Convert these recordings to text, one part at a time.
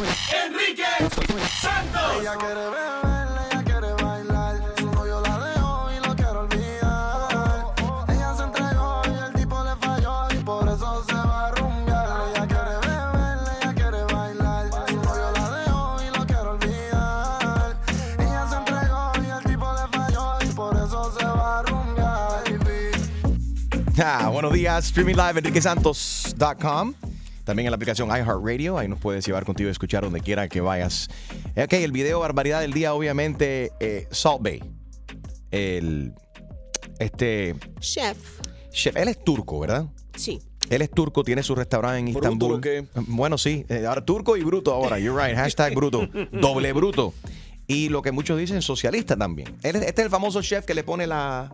Enrique Santos. Ella quiere beber, ella quiere bailar. Su novio la dejó y lo quiere olvidar. Ella se entregó y el tipo le falló y por eso se va a rumbear. Ella quiere beber, ella quiere bailar. Su novio la dejó y lo quiere olvidar. Ella se entregó y el tipo le falló y por eso se va a rumbear. Ah, buenos días, streaming live enriquesantos.com. También en la aplicación iHeartRadio, ahí nos puedes llevar contigo a escuchar donde quiera que vayas. Eh, Ok, el video barbaridad del día, obviamente, eh, Salt Bay. El, este, Chef. chef, él es turco, ¿verdad? Sí. Él es turco, tiene su restaurante en ¿Bruto Istambul. o qué? Bueno, sí, eh, ahora turco y bruto ahora, you're right, hashtag bruto, doble bruto. Y lo que muchos dicen, socialista también. Este es el famoso chef que le pone la...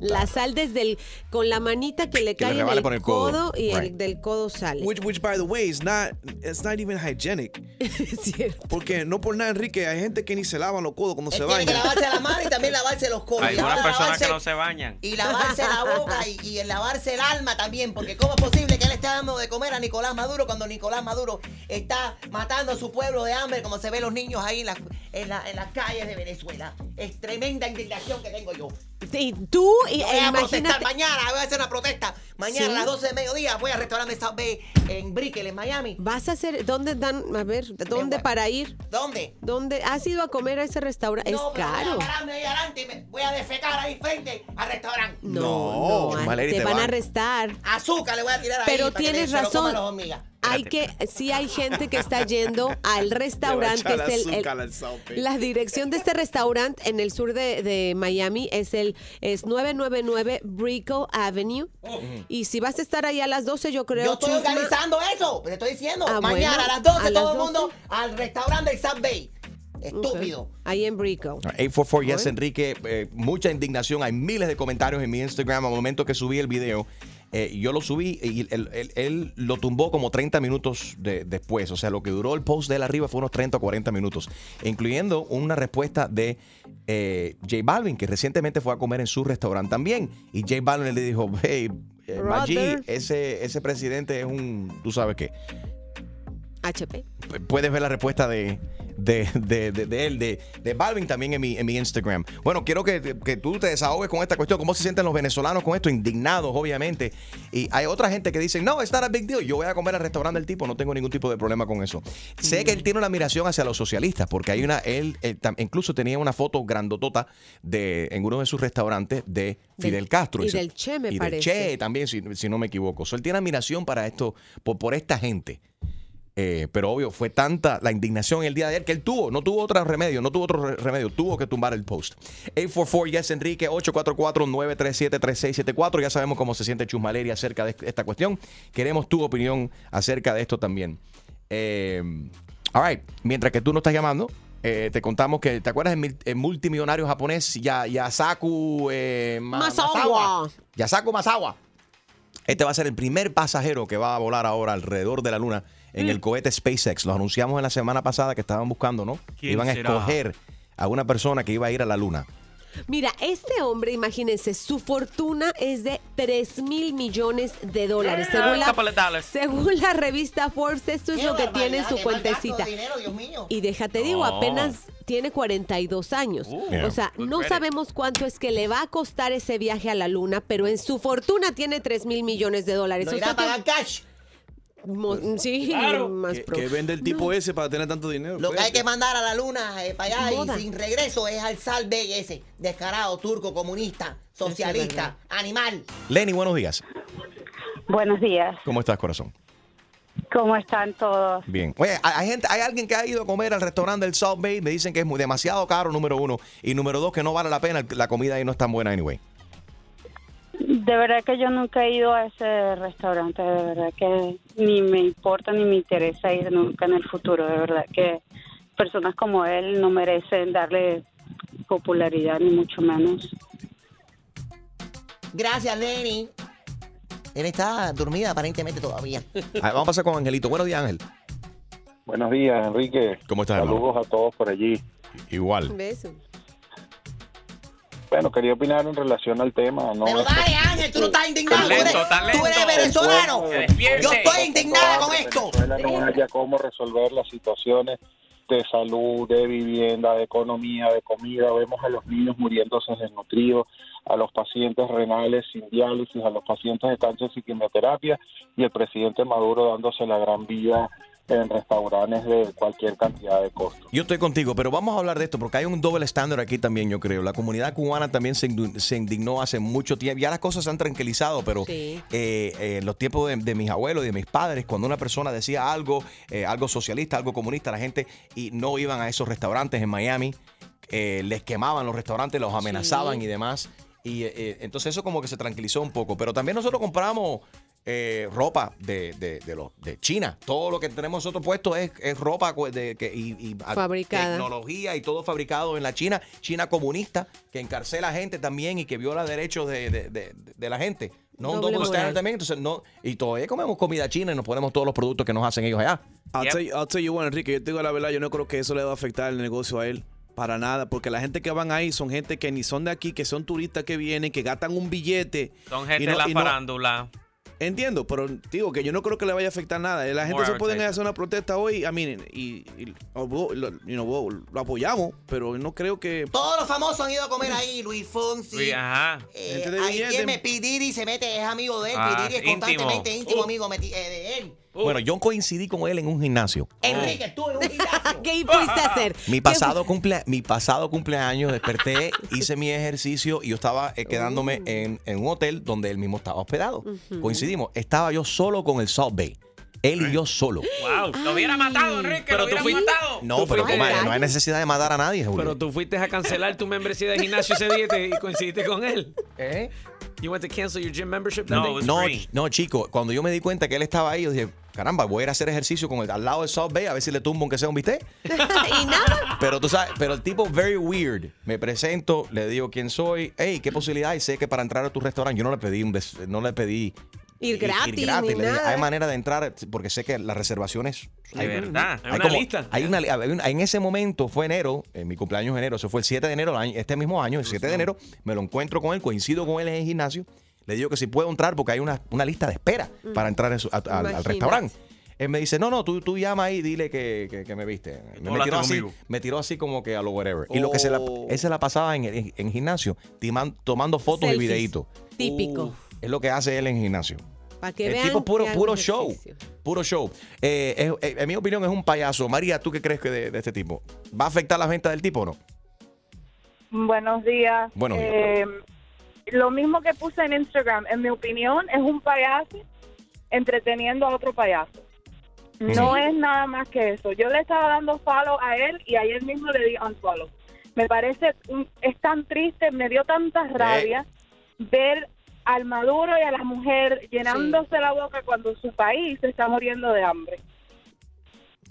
La sal desde el. con la manita que le Que le cae en el por el codo. codo, y el del codo sale. Which, which, by the way, is not, it's not even hygienic. Cierto. Porque no por nada, Enrique, hay gente que ni se lavan los codos cuando se tiene que lavarse la mano y también lavarse los codos. Hay Y algunas personas que lavarse- no se bañan. Y lavarse la boca y, y lavarse el alma también, porque ¿cómo es posible que él esté dando de comer a Nicolás Maduro cuando Nicolás Maduro está matando a su pueblo de hambre, como se ve los niños ahí en, las- en, la- en las calles de Venezuela? Es tremenda indignación que tengo yo. Y tú, y, voy a protestar imagínate. mañana, voy a hacer una protesta. Mañana Sí. a las 12 de mediodía voy al restaurante South Bay en Brickell, en Miami. Vas a hacer. ¿Dónde dan.? A ver, ¿dónde voy. para ir? ¿Dónde? ¿Dónde has ido a comer a ese restaurante? No, es pero caro. Voy a pararme ahí adelante y me voy a defecar ahí frente al restaurante. No, No, no, te te van van. a arrestar. Azúcar le voy a tirar ahí. Pero para que tienes se lo coman razón. las. Hay que, sí hay gente que está yendo al restaurante. Es el- el- la dirección de este restaurante en el sur de, de Miami es el es 999 Brickell Avenue. Y si vas a estar ahí a las 12, yo creo Yo estoy Chusma, organizando eso. Te estoy diciendo. Ah, Mañana bueno, a las 12 a las todo el 12. mundo al restaurante del South Bay. ok, Estúpido. Ahí en Brickell. 844 Yes. Enrique, eh, mucha indignación, hay miles de comentarios en mi Instagram al momento que subí el video. Eh, yo lo subí y él, él- él lo tumbó como 30 minutos de- después. O sea, lo que duró el post de él arriba fue unos 30 o 40 minutos, incluyendo una respuesta de eh, J Balvin, que recientemente fue a comer en su restaurante también. Y J Balvin le dijo, hey, eh, Maggi, ese, ese presidente es un, tú sabes qué. HP. puedes ver la respuesta de, de, de, de- de él, de, de Balvin también en mi, en mi Instagram. Bueno, quiero que, que tú te desahogues con esta cuestión. ¿Cómo se sienten los venezolanos con esto? Indignados, obviamente. Y hay otra gente que dice, no, it's not a big deal. Yo voy a comer al restaurante del tipo, no tengo ningún tipo de problema con eso. Sé que él tiene una admiración hacia los socialistas, porque hay una, él, incluso tenía una foto grandotota de, en uno de sus restaurantes de Fidel Del- Castro. y del Che, me y del parece. Che también, si, si no me equivoco. So, él tiene admiración para esto, por, por esta gente. Eh, pero obvio, fue tanta la indignación el día de ayer que él tuvo, no tuvo otro remedio, no tuvo otro re- remedio, tuvo que tumbar el post. 844 Yes Enrique, 844-937-3674. Ya sabemos cómo se siente Chusmaleria acerca de esta cuestión. Queremos tu opinión acerca de esto también. Eh, all right, mientras que tú no estás llamando, eh, te contamos que, ¿te acuerdas el multimillonario japonés Ya- Yasaku eh, Ma- Masawa. Yasaku Masawa? Este va a ser el primer pasajero que va a volar ahora alrededor de la luna en Mm. el cohete SpaceX. Lo anunciamos en la semana pasada que estaban buscando, ¿no? ¿Quién Iban a será? escoger a una persona que iba a ir a la luna. Mira, este hombre, imagínense, su fortuna es de 3 mil millones de dólares. Según la, dollars. según la revista Forbes, esto es lo que tiene en su cuentecita. dinero, Dios mío. Y déjate digo, apenas tiene 42 años. Yeah. O sea, no sabemos cuánto es que le va a costar ese viaje a la luna, pero en su fortuna tiene 3 mil millones de dólares. Lo O irá sea a pagar que- mo- sí, más ¿Qué, pro- qué vende el tipo ese para tener tanto dinero? Lo que hay que mandar a la luna eh, para allá Moda. y sin regreso es al Salve ese, descarado, turco, comunista, socialista, animal. Lenny, buenos días. Buenos días, ¿Cómo estás, corazón? ¿cómo están todos? Bien. Oye, hay, hay gente, hay alguien que ha ido a comer al restaurante del South Bay. Me dicen que es muy, demasiado caro, número uno. Y número dos, que no vale la pena. La comida ahí no es tan buena, anyway. De verdad que yo nunca he ido a ese restaurante, de verdad que ni me importa ni me interesa ir nunca en el futuro, de verdad que personas como él no merecen darle popularidad ni mucho menos. Gracias, Lenny. Él está dormida aparentemente todavía. Vamos a pasar con Angelito. Buenos días, Ángel. Buenos días, Enrique. ¿Cómo estás, hermano? Saludos a todos por allí. Igual. Un beso. Bueno, quería opinar en relación al tema. No Pero dale, Ángel, tú no estás indignado. Tan Tú eres, tú venezolano. Yo estoy indignada con esto. Venezuela no haya cómo resolver las situaciones de salud, de vivienda, de economía, de comida. Vemos a los niños muriéndose desnutridos, a los pacientes renales sin diálisis, a los pacientes de cáncer sin quimioterapia y el presidente Maduro dándose la gran vida en restaurantes de cualquier cantidad de costos. Yo estoy contigo, pero vamos a hablar de esto porque hay un doble estándar aquí también, yo creo. La comunidad cubana también se, indignó hace mucho tiempo. Ya las cosas se han tranquilizado, pero Sí. eh, eh, en los tiempos de, de mis abuelos y de mis padres, cuando una persona decía algo, eh, algo socialista, algo comunista, la gente y no iban a esos restaurantes en Miami, eh, les quemaban los restaurantes, los amenazaban y demás. Y entonces eso como que se tranquilizó un poco. Pero también nosotros compramos eh, ropa de, de, de, los- de China. Todo lo que tenemos nosotros puesto es, es ropa de, que, y, y a- Fabricada. tecnología y todo fabricado en la China, China comunista, que encarcela gente también y que viola derechos de, de- de- de la gente. No un double standard también. Entonces, no, y todavía comemos comida china y nos ponemos todos los productos que nos hacen ellos allá. I'll, Yep. tell you, I'll tell you one, Enrique, yo te digo la verdad, yo no creo que eso le va a afectar el negocio a él. Para nada, porque la gente que van ahí son gente que ni son de aquí, que son turistas que vienen, que gastan un billete. Son gente no- de la no- farándula. Entiendo, pero digo que yo no creo que le vaya a afectar nada. La gente More se puede hacer una protesta hoy, I mean, y, y- lo, you know, lo apoyamos, pero no creo que... Todos los famosos han ido a comer ahí. Luis Fonsi. Sí, ajá. Eh, ahí billete. quien me P. Diddy se mete, es amigo de él. Ah, P. Diddy es íntimo. constantemente íntimo Uh. amigo meti- eh, de él. Uh. Bueno, yo coincidí con él en un gimnasio. Enrique, tú en un gimnasio. ¿Qué fuiste a hacer? Mi ¿Qué pasado, cumple, mi pasado cumpleaños desperté, hice mi ejercicio y yo estaba eh, quedándome Uh. en, en un hotel donde él mismo estaba hospedado. Coincidimos, estaba yo solo con el Salt Bay. Él y yo solo. Wow, lo hubiera matado, Enrique. Pero lo tú hubiera fuiste- matado. No, pero fuiste- no, hay- no hay necesidad de matar a nadie, Julio. Pero tú fuiste a cancelar tu membresía de gimnasio ese día y te- y coincidiste con él. ¿Eh? You went to cancel your gym membership that No, day? No, free. ch- no, chico, cuando yo me di cuenta que él estaba ahí, yo dije, caramba, voy a ir a hacer ejercicio con el, al lado del South Bay a ver si le tumbo aunque sea un bistec. y nada. Pero tú sabes, pero el tipo very weird. Me presento, le digo quién soy, hey, qué posibilidad hay. Sé que para entrar a tu restaurante, yo no le pedí un des- no le pedí Ir gratis, dije, nada. hay manera de entrar porque sé que las reservaciones De verdad. Hay una lista. Hay una, hay una- en ese momento fue enero, en mi cumpleaños enero, eso fue el 7 de enero, este mismo año, el 7 de enero, me lo encuentro con él, coincido con él en el gimnasio, le digo que si puedo entrar porque hay una, una lista de espera para entrar a su- a- al- restaurante. Él me dice, no, no, tú, tú llama ahí y dile que, que- que me viste. Me, tiró así, me tiró así como que a lo whatever. Y lo que se la, Oh. él se la pasaba en, el- en gimnasio, timan- tomando fotos y videitos. Típico. Es lo que hace él en gimnasio. Para que El vean tipo puro, que puro show. Puro show. Eh, es- eh, en mi opinión es un payaso. María, ¿tú qué crees que de, de este tipo? ¿Va a afectar la venta del tipo o no? Buenos días. Buenos días. Eh, lo mismo que puse en Instagram, en mi opinión, es un payaso entreteniendo a otro payaso. No es nada más que eso. Yo le estaba dando follow a él y ayer mismo le di unfollow. Me parece, es tan triste, me dio tanta rabia ver al Maduro y a la mujer llenándose la boca cuando su país se está muriendo de hambre.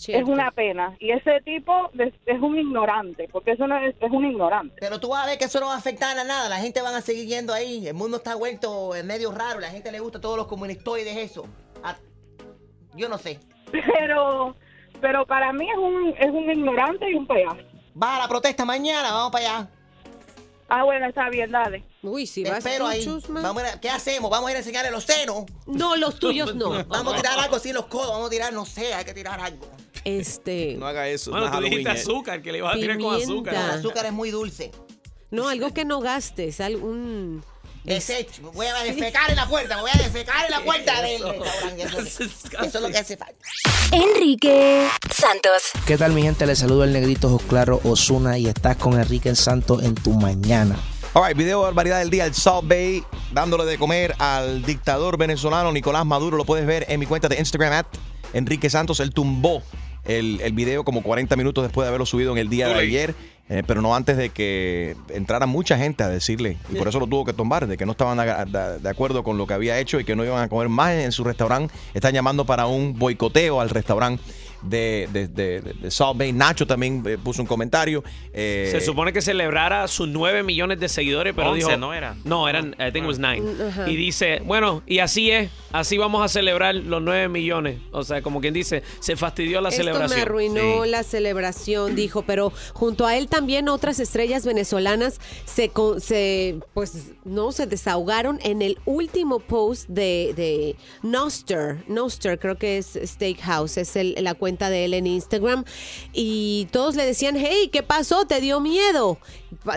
Es una pena. Y ese tipo es, es un ignorante, porque eso no es, es un ignorante. Pero tú vas a ver que eso no va a afectar a nada. La gente van a seguir yendo ahí. El mundo está vuelto en medio raro. La gente le gusta todos los comunistoides, eso. Ah, Yo no sé. Pero, pero para mí es un, es un ignorante y un payaso. Va a la protesta mañana, vamos para allá. Ah, bueno, está bien, dale. Uy, si Te vas espero tú, ahí. Chusma. Vamos a ¿Qué hacemos? Vamos a ir a enseñarle los senos. No, los tuyos no. Vamos a tirar algo así en los codos. Vamos a tirar, no sé, hay que tirar algo. Este. No haga eso. Bueno, no tú dijiste azúcar, que le ibas a tirar con azúcar. El azúcar es muy dulce. No, algo que no gastes. Algún. Desecho. Voy a defecar en la puerta. Voy a defecar en la puerta del restaurante. Eso, eso es lo que hace falta. Enrique Santos. ¿Qué tal mi gente? Les saludo el negrito Jos Claro Osuna y estás con Enrique Santos en tu mañana. All right, video de barbaridad del día, el South Bay, dándole de comer al dictador venezolano Nicolás Maduro. Lo puedes ver en mi cuenta de Instagram, at Enrique Santos. Él tumbó el, el video como 40 minutos después de haberlo subido en el día de ayer, eh, pero no antes de que entrara mucha gente a decirle, y por eso lo tuvo que tumbar, de que no estaban de, de- de acuerdo con lo que había hecho y que no iban a comer más en su restaurante. Están llamando para un boicoteo al restaurante. De, de, de- de- Salt Bay. Nacho también eh, puso un comentario. eh, Se supone que celebrara sus 9 millones de seguidores, pero 11, dijo... ¿no era? No, eran, I think it was 9. Mm, ajá. Y dice, bueno, y así es, así vamos a celebrar los 9 millones. O sea, como quien dice, se fastidió la Esto me celebración. arruinó la celebración, dijo, pero junto a él también otras estrellas venezolanas se, con- se pues no se desahogaron en el último post de, de Noster, Noster creo que es Steakhouse, es el- la cuenta de él en Instagram y todos le decían, hey, ¿qué pasó? ¿Te dio miedo?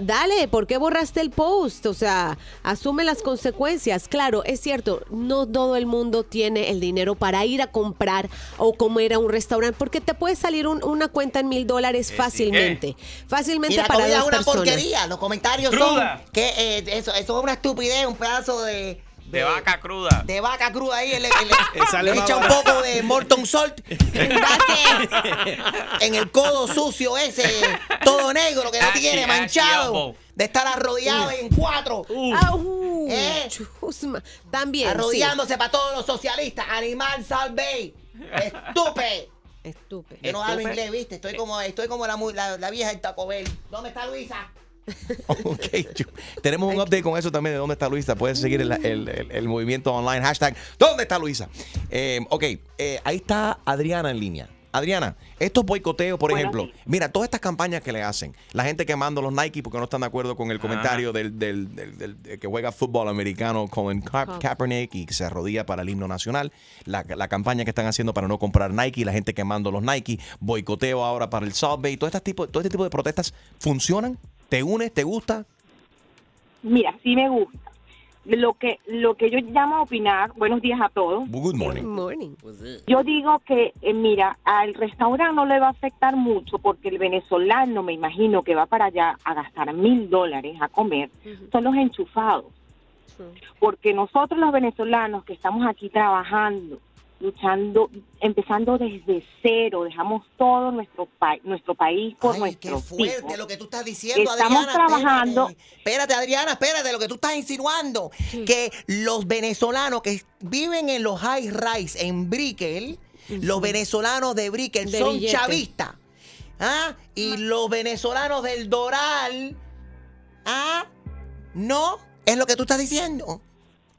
Dale, ¿por qué borraste el post? O sea, asume las consecuencias. Claro, es cierto, no todo el mundo tiene el dinero para ir a comprar o comer a un restaurante, porque te puede salir un- una cuenta en mil dólares fácilmente. Fácilmente Y la para dos una personas. porquería. Los comentarios Cruda. son que eh, eso, eso es una estupidez, un pedazo de, De vaca cruda. de vaca cruda ahí. Le, Eh, echa un poco de Morton Salt en el codo sucio ese, todo negro que no Ashy, tiene, manchado. De estar arrodillado en cuatro. Ah, uh, ¿Eh? chusma. También. sí. Arrodillándose para todos los socialistas. Animal salve. Estúpido. Estúpido. Yo no hablo inglés, ¿viste? Estoy como, estoy como la, mu- la, la vieja del Taco Bell. ¿Dónde está Luisa? Ok, tenemos un update con eso también de dónde está Luisa. Puedes seguir el, el- el- el movimiento online. Hashtag, ¿dónde está Luisa? Eh, ok, eh, ahí está Adriana en línea. Adriana, estos boicoteos, por ejemplo, mira, todas estas campañas que le hacen, la gente quemando los Nike porque no están de acuerdo con el comentario del, del- del- del- del que juega fútbol americano Colin Ka- Ka- Kaepernick y que se arrodilla para el himno nacional, la, la campaña que están haciendo para no comprar Nike, la gente quemando los Nike, boicoteo ahora para el Subway, todo este tipo, todo este tipo de protestas funcionan, ¿te unes, te gusta? Mira, sí me gusta. Lo que, lo que yo llamo a opinar, buenos días a todos. Good morning. Morning. Yo digo que, eh, mira, al restaurante no le va a afectar mucho porque el venezolano, me imagino que va para allá a gastar mil dólares a comer, son los enchufados. Porque nosotros los venezolanos que estamos aquí trabajando, luchando, empezando desde cero, dejamos todo nuestro, pa- nuestro país por Ay, qué fuerte hijos. lo que tú estás diciendo, Estamos Adriana. trabajando- Espérate, espérate, Adriana, espérate, lo que tú estás insinuando. Que los venezolanos que viven en los high rise en Brickell, los venezolanos de Brickell De son billete. chavistas. ¿Ah? Y los venezolanos del Doral, ¿ah? No, es lo que tú estás diciendo.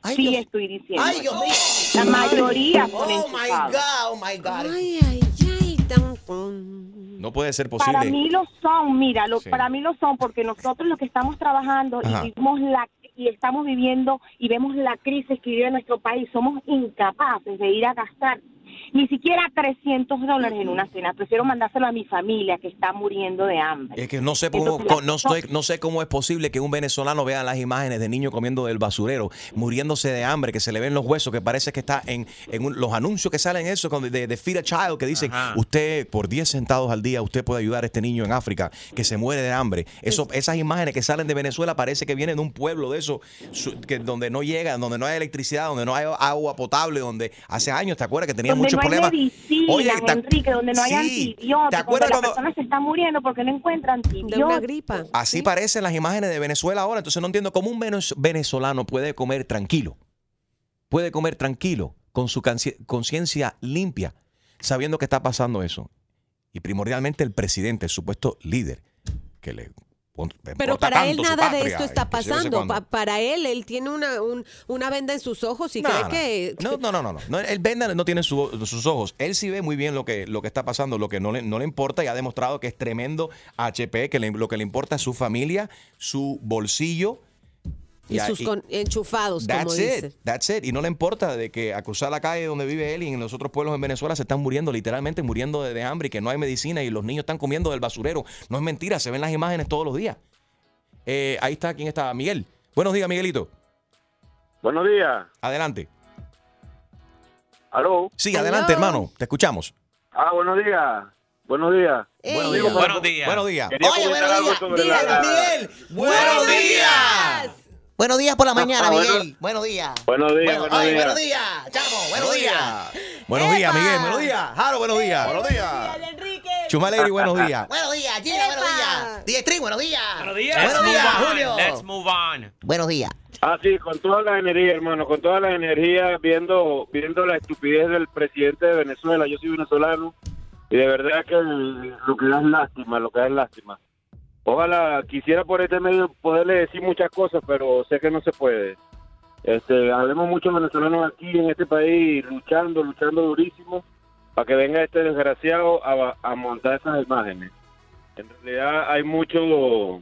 Ay, Sí, Dios- estoy diciendo. Ay, Dios mío. La mayoría son Oh my. God, oh my God. Ay, ay, ay. tan- tan- No puede ser posible. Para mí lo son, mira, lo, Sí. para mí lo son porque nosotros los que estamos trabajando Ajá. y vivimos la y estamos viviendo y vemos la crisis que vive nuestro país, somos incapaces de ir a gastar ni siquiera 300 dólares en una cena. Prefiero mandárselo a mi familia que está muriendo de hambre. Es que no sé cómo, Entonces, no, estoy- no sé cómo es posible que un venezolano vea las imágenes de niños comiendo del basurero, muriéndose de hambre, que se le ven los huesos, que parece que está en, en un- los anuncios que salen eso con- de, de Feed a Child, que dicen, Ajá. usted por 10 centavos al día, usted puede ayudar a este niño en África que se muere de hambre. Eso, esas imágenes que salen de Venezuela parece que vienen de un pueblo de eso, su- que, donde no llega, donde no hay electricidad, donde no hay agua potable, donde hace años, ¿te acuerdas que tenían donde muchos no hay ¿te- Enrique, donde no hay Sí. antibióticos, ¿Te donde acuerdas la cuando- persona se está muriendo porque no encuentra De una antibióticos. gripa. Así Sí. parecen las imágenes de Venezuela ahora. Entonces no entiendo cómo un venez- venezolano puede comer tranquilo. Puede comer tranquilo, con su conciencia limpia, sabiendo que está pasando eso. Y primordialmente el presidente, el supuesto líder, que le Pero para él nada de esto está pasando. Pa- para él, él tiene una, un- una venda en sus ojos y No, cree no. que... No, no, no, no, no. Él venda no tiene su- sus ojos. Él sí ve muy bien lo que, lo que está pasando, lo que no le, no le importa y ha demostrado que es tremendo HP, que le- lo que le importa es su familia, su bolsillo. Y sus con- enchufados, como That's dice. it, that's it. Y no le importa de que a cruzar la calle donde vive él y en los otros pueblos en Venezuela se están muriendo, literalmente muriendo de, de hambre y que no hay medicina y los niños están comiendo del basurero. No es mentira, se ven las imágenes todos los días. Eh, ahí está, ¿quién está? Miguel. Buenos días, Miguelito. Buenos días. Adelante. ¿Aló? Sí, Hello. adelante, hermano. Te escuchamos. Ah, buenos días. Buenos días. Ey. Buenos días. Buenos días. Buenos días. Quería Oye, comentar buenos días. sobre Dígalo, la- Miguel. Buenos días. Buenos días por la mañana, Ah, bueno. Miguel. Buenos días. Buenos días, Bueno, buenos ay, días. buenos días, chamo. Buenos días. Buenos días. Miguel. Buenos días. Jaro, buenos días. Buenos días. Chumalegri, buenos días. Buenos días, Gina. Buenos días. Diestri, buenos días. Buenos días. Buenos días. Julio. Let's move on. Buenos días. Ah, sí, con toda la energía, hermano, con toda la energía, viendo, viendo la estupidez del presidente de Venezuela. Yo soy venezolano. Y de verdad que lo que da es lástima, lo que da es lástima. Ojalá quisiera por este medio poderle decir muchas cosas, pero sé que no se puede. Este, habemos muchos venezolanos aquí en este país luchando, luchando durísimo para que venga este desgraciado a, a montar esas imágenes. En realidad hay mucho,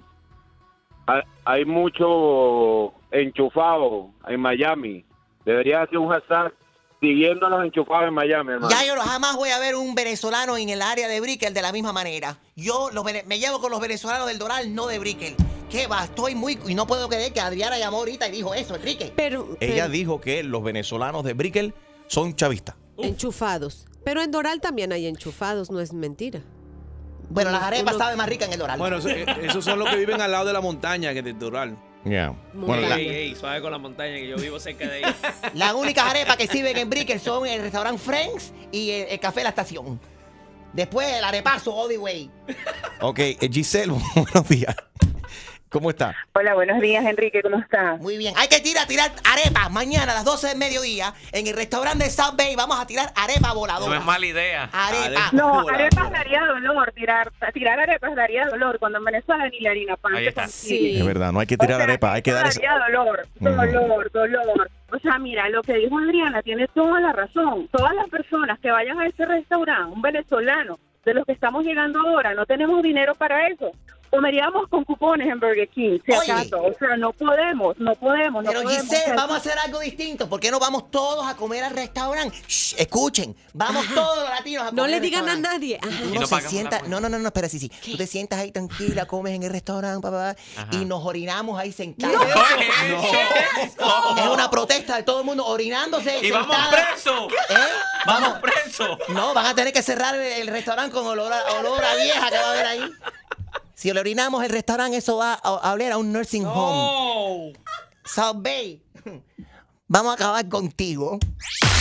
hay mucho enchufado en Miami. Debería hacer un hashtag siguiendo a los enchufados en Miami, hermano. Ya yo no- jamás voy a ver un venezolano en el área de Brickell de la misma manera. Yo los me llevo con los venezolanos del Doral, no de Brickell. ¿Qué va? Estoy muy... Y no puedo creer que Adriana llamó ahorita y dijo eso, Enrique. Pero, Ella dijo que los venezolanos de Brickell son chavistas. enchufados. Pero en Doral también hay enchufados, no es mentira. Bueno, las arepas saben más ricas en el Doral. Bueno, eh, esos son los que viven al lado de la montaña, que es de Doral. Yeah. Bueno, ey, ey, suave con la montaña, que yo vivo cerca de ella. Las únicas arepas que sirven en Brickell son el restaurante Friends y el, el café La Estación. Después el arepazo all the way. Ok, eh, Giselle, buenos días. ¿Cómo está? Hola, buenos días, Enrique, ¿cómo estás? Muy bien. Hay que tirar, tirar arepas mañana a las 12 del mediodía en el restaurante South Bay. Vamos a tirar arepa No voladora. es mala idea. Arepa. No, arepas daría dolor, tirar, tirar arepas daría dolor cuando en Venezuela ni la harina pan Ahí está. consigue. Es verdad, no hay que tirar O sea, arepa, hay que dar esa... Daría dolor, dolor, dolor. O sea, mira, lo que dijo Adriana tiene toda la razón. Todas las personas que vayan a ese restaurante, un venezolano, de los que estamos llegando ahora, no tenemos dinero para eso. Comeríamos con cupones en Burger King, si Oye. acaso. O sea, no podemos, no podemos. No Pero podemos. Giselle, sea, vamos a hacer algo distinto. ¿Por qué no vamos todos a comer al restaurante? Shh, escuchen, vamos todos los latinos a comer No le digan a nadie. Ajá. Uno se sienta, no, no, no, no, espera, sí, sí. Tú te sientas ahí tranquila, comes en el restaurante, papá, y nos orinamos ahí sentados. Es una protesta de todo el mundo orinándose. Y vamos presos. ¿Eh? Vamos presos. No, van a tener que cerrar el, el restaurante con olor a, olor a vieja que va a haber ahí. Si le orinamos el restaurante, eso va a, a oler a un nursing home. South Bay. Vamos a acabar contigo.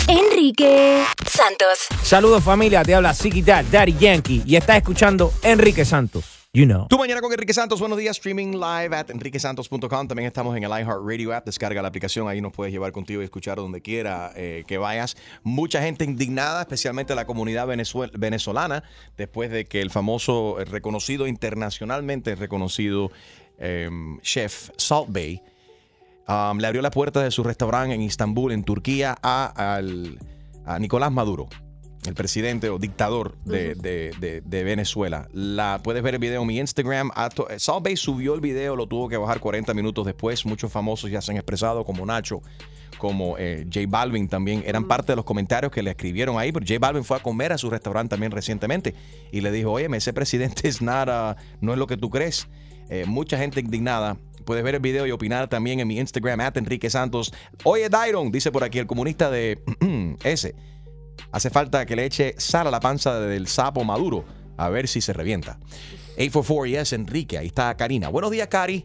Enrique Santos. Saludos familia, te habla Siki Dad, Daddy Yankee y estás escuchando Enrique Santos. You know. Tú mañana con Enrique Santos, buenos días, streaming live at enriquesantos.com. También estamos en el iHeartRadio app, descarga la aplicación, ahí nos puedes llevar contigo y escuchar donde quiera eh, que vayas. Mucha gente indignada, especialmente la comunidad venezolana, después de que el famoso, eh, reconocido internacionalmente reconocido eh, chef Salt Bay le abrió la puerta de su restaurante en Istambul, en Turquía, a Nicolás Maduro, el presidente o dictador de, de- de- de Venezuela. La, puedes ver el video en mi Instagram. Salt Bay subió el video, lo tuvo que bajar 40 minutos después. Muchos famosos ya se han expresado, como Nacho, como eh, J Balvin también. Eran parte de los comentarios que le escribieron ahí, pero J Balvin fue a comer a su restaurante también recientemente y le dijo, oye, ese presidente es nada, no es lo que tú crees. Eh, mucha gente indignada. Puedes ver el video y opinar también en mi Instagram, at Enrique Santos. Oye, Dairon, dice por aquí el comunista de ese. Hace falta que le eche sal a la panza del sapo maduro. A ver si se revienta. 844 yes, Enrique. Ahí está Karina. Buenos días, Cari.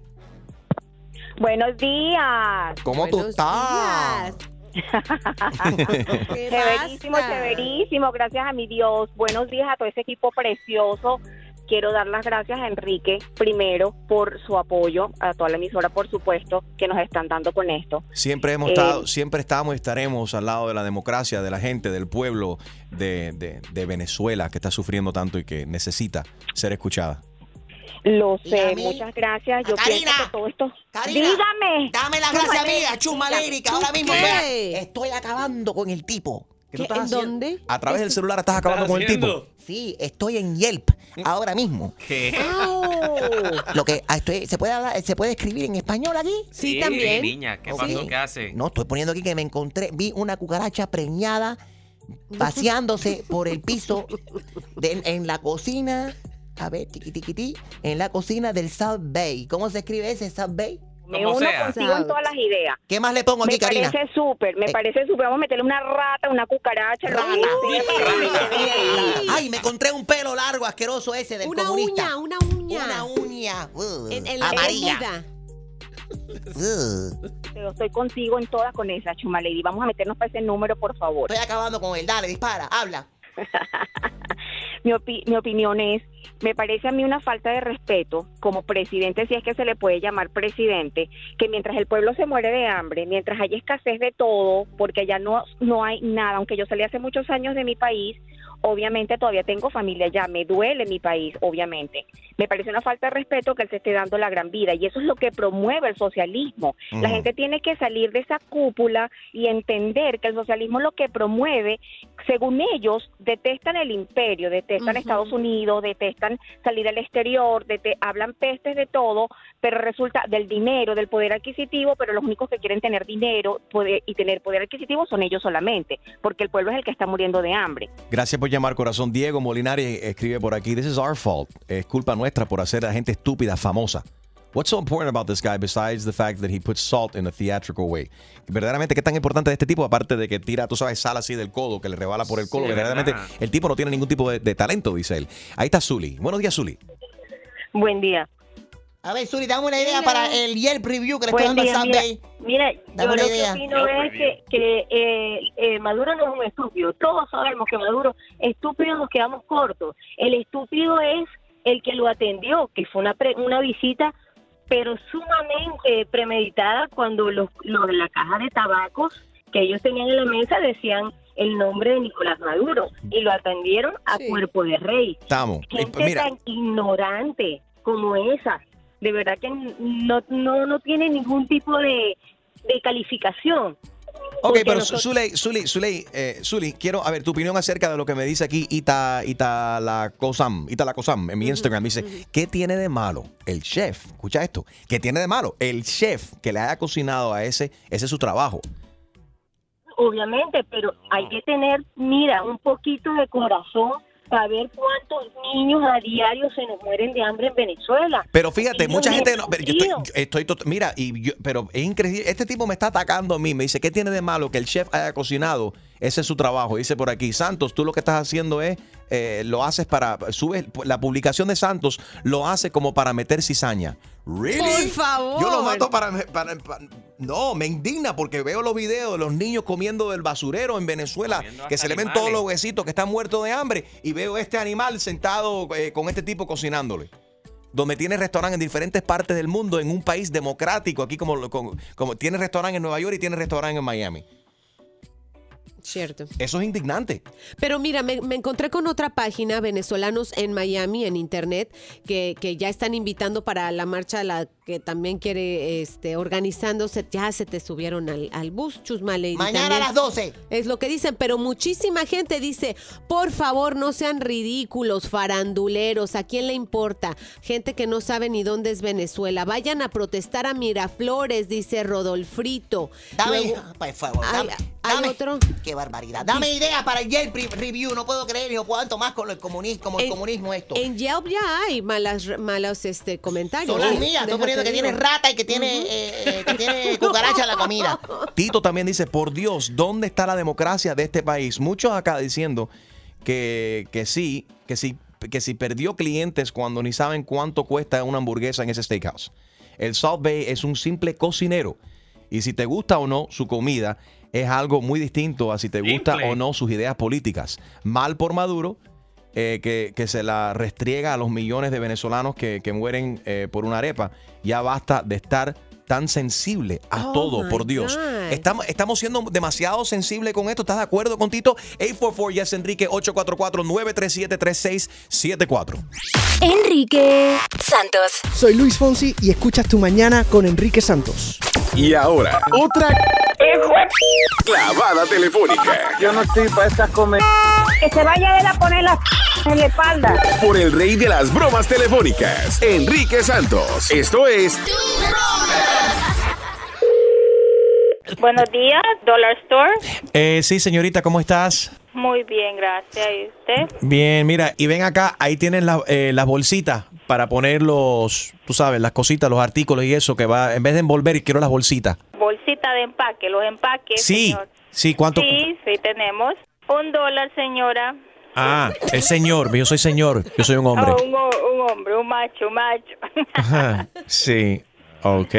Buenos días. ¿Cómo tú estás? Chéverísimo, chéverísimo, gracias a mi Dios. Buenos días a todo ese equipo precioso. Quiero dar las gracias a Enrique primero por su apoyo, a toda la emisora, por supuesto, que nos están dando con esto. Siempre hemos Eh, estado, siempre estamos y estaremos al lado de la democracia, de la gente, del pueblo de, de- de Venezuela que está sufriendo tanto y que necesita ser escuchada. Lo sé, muchas gracias. Yo Karina, pienso que todo esto. Karina, Dígame. Dame la Chúpame, gracia mía, chuma que ahora mismo estoy acabando con el tipo. ¿Qué ¿En dónde? A través del celular estás acabando con el tipo. Sí, estoy en Yelp ahora mismo. ¿Qué? Lo que ah, estoy- se puede hablar- se puede escribir en español aquí. Sí, también. niña, ¿qué Ok. pasó? ¿Qué hace? No, estoy poniendo aquí que me encontré, vi una cucaracha preñada paseándose por el piso de- en la cocina. A ver, tiqui, tiqui, ti, en la cocina del South Bay. ¿Cómo se escribe ese South Bay? Me Como uno sea. contigo en todas las ideas. ¿Qué más le pongo aquí, Me Karina? parece súper, me Eh. parece súper. Vamos a meterle una rata, una cucaracha, Rata. bien. Ay, me encontré un pelo largo asqueroso ese del Una comunista. uña, una uña. Una uña. uh, En, en la amarilla. Uh. Pero estoy contigo en todas con esa, Chuma Lady. Vamos a meternos para ese número, por favor. Estoy acabando con él. Dale, dispara, habla. Mi, opi- mi opinión es, me parece a mí una falta de respeto como presidente, si es que se le puede llamar presidente, que mientras el pueblo se muere de hambre, mientras hay escasez de todo, porque allá no, no hay nada, aunque yo salí hace muchos años de mi país, obviamente todavía tengo familia allá, me duele mi país, obviamente. Me parece una falta de respeto que él se esté dando la gran vida y eso es lo que promueve el socialismo. La gente tiene que salir de esa cúpula y entender que el socialismo lo que promueve, según ellos, detestan el imperio, detestan Estados Unidos, detestan salir al exterior, dete- hablan pestes de todo, pero resulta del dinero, del poder adquisitivo, pero los únicos que quieren tener dinero poder- y tener poder adquisitivo son ellos solamente, porque el pueblo es el que está muriendo de hambre. Gracias por llamar, corazón. Diego Molinari escribe por aquí: This is our fault. Es culpa nuestra por hacer a gente estúpida famosa. What's so important about this guy besides the fact that he puts salt in a theatrical way? Verdaderamente, ¿qué tan importante de este tipo? Aparte de que tira, tú sabes, sal así del codo, que le rebala por el codo. Sí, verdaderamente, verdad. el tipo no tiene ningún tipo de, de talento, dice él. Ahí está Zully. Buenos días, Zully. Buen día. A ver, Suri, dame una idea para el Yelp Review que le Buen estoy dando a día, Sam mira, Bay. mira, Dame yo una lo que opino es que, que eh, eh, Maduro no es un estúpido. Todos sabemos que Maduro, estúpidos nos quedamos cortos. El estúpido es el que lo atendió, que fue una, pre- una visita, pero sumamente premeditada cuando los, los de la caja de tabacos que ellos tenían en la mesa decían el nombre de Nicolás Maduro y lo atendieron a cuerpo de rey. Estamos. Eh, Gente Mira, tan ignorante como esa, de verdad que no, no, no tiene ningún tipo de, de calificación. Ok, pero Zuley, Zuley, Zuley, eh, Zuley, quiero a ver tu opinión acerca de lo que me dice aquí Ita, Ita la Cosam, Ita la Cosam en mi Instagram. Dice, ¿qué tiene de malo el chef? Escucha esto. ¿Qué tiene de malo el chef que le haya cocinado a ese? Ese es su trabajo. obviamente, pero hay que tener, mira, un poquito de corazón para ver cuántos niños a diario se nos mueren de hambre en Venezuela. Pero fíjate, mucha gente no, pero yo estoy, estoy mira, y yo- pero es increíble. Este tipo me está atacando a mí. Me dice, ¿qué tiene de malo que el chef haya cocinado? Ese es su trabajo. Dice por aquí, Santos, tú lo que estás haciendo es, eh, lo haces para, subes la publicación de Santos, lo hace como para meter cizaña. ¿Really? Por favor. Yo lo mato para, para- para- No, me indigna porque veo los videos de los niños comiendo del basurero en Venezuela, que se le ven todos los huesitos, que están muertos de hambre, y veo este animal sentado eh, con este tipo cocinándole donde tiene restaurantes en diferentes partes del mundo, en un país democrático, aquí como, como, como tiene restaurante en Nueva York y tiene restaurante en Miami. Cierto. Eso es indignante. Pero mira, me, me encontré con otra página, venezolanos en Miami, en internet, que, que ya están invitando para la marcha, la que también quiere este, organizándose. Ya se te subieron al, al bus, Chusma Lady. Mañana a las 12. Es lo que dicen, pero muchísima gente dice, por favor, no sean ridículos, faranduleros, ¿a quién le importa? Gente que no sabe ni dónde es Venezuela. Vayan a protestar a Miraflores, dice Rodolfrito. Dame, Luego- por favor, dame, hay dame- otro. Qué barbaridad. Dame idea para el Yelp Re- Review. No puedo creer ni no puedo más con el comunismo, como el En- comunismo esto. En Yelp ya hay malas, malos este, comentarios. Son las Sí, mías. Estoy que tiene rata y que tiene, eh, eh, que tiene cucaracha en la comida. Tito también dice, por Dios, ¿dónde está la democracia de este país? Muchos acá diciendo que, que sí, que sí, que si perdió clientes cuando ni saben cuánto cuesta una hamburguesa en ese steakhouse. El South Bay es un simple cocinero. Y si te gusta o no su comida, es algo muy distinto a si te gusta Simple. o no sus ideas políticas. Mal por Maduro, eh, que, que se la restriega a los millones de venezolanos que, que mueren eh, por una arepa. Ya basta de estar tan sensible a Oh, todo, por Dios. God. Estamos, estamos siendo demasiado sensibles con esto. ¿Estás de acuerdo con Tito? 844 Yes Enrique 844-937-3674. Enrique Santos. Soy Luis Fonsi y escuchas tu mañana con Enrique Santos. Y ahora, otra clavada telefónica. Yo no estoy para estas comer. Que se vaya él a poner la en la espalda. Por el rey de las bromas telefónicas, Enrique Santos. Esto es Buenos días, Dollar Store. Eh, sí, señorita, ¿cómo estás? Muy bien, gracias. ¿Y usted? Bien, mira, y ven acá, ahí tienen la- eh, las bolsitas para poner los, tú sabes, las cositas, los artículos y eso, que va, en vez de envolver, quiero las bolsitas. Bolsita de empaque, los empaques. Sí, señor. sí, ¿cuánto? Sí, sí, tenemos. Un dólar, señora. Ah, el señor, yo soy señor, yo soy un hombre. Oh, un, ho- un hombre, un macho, un macho. Ajá, sí, ok.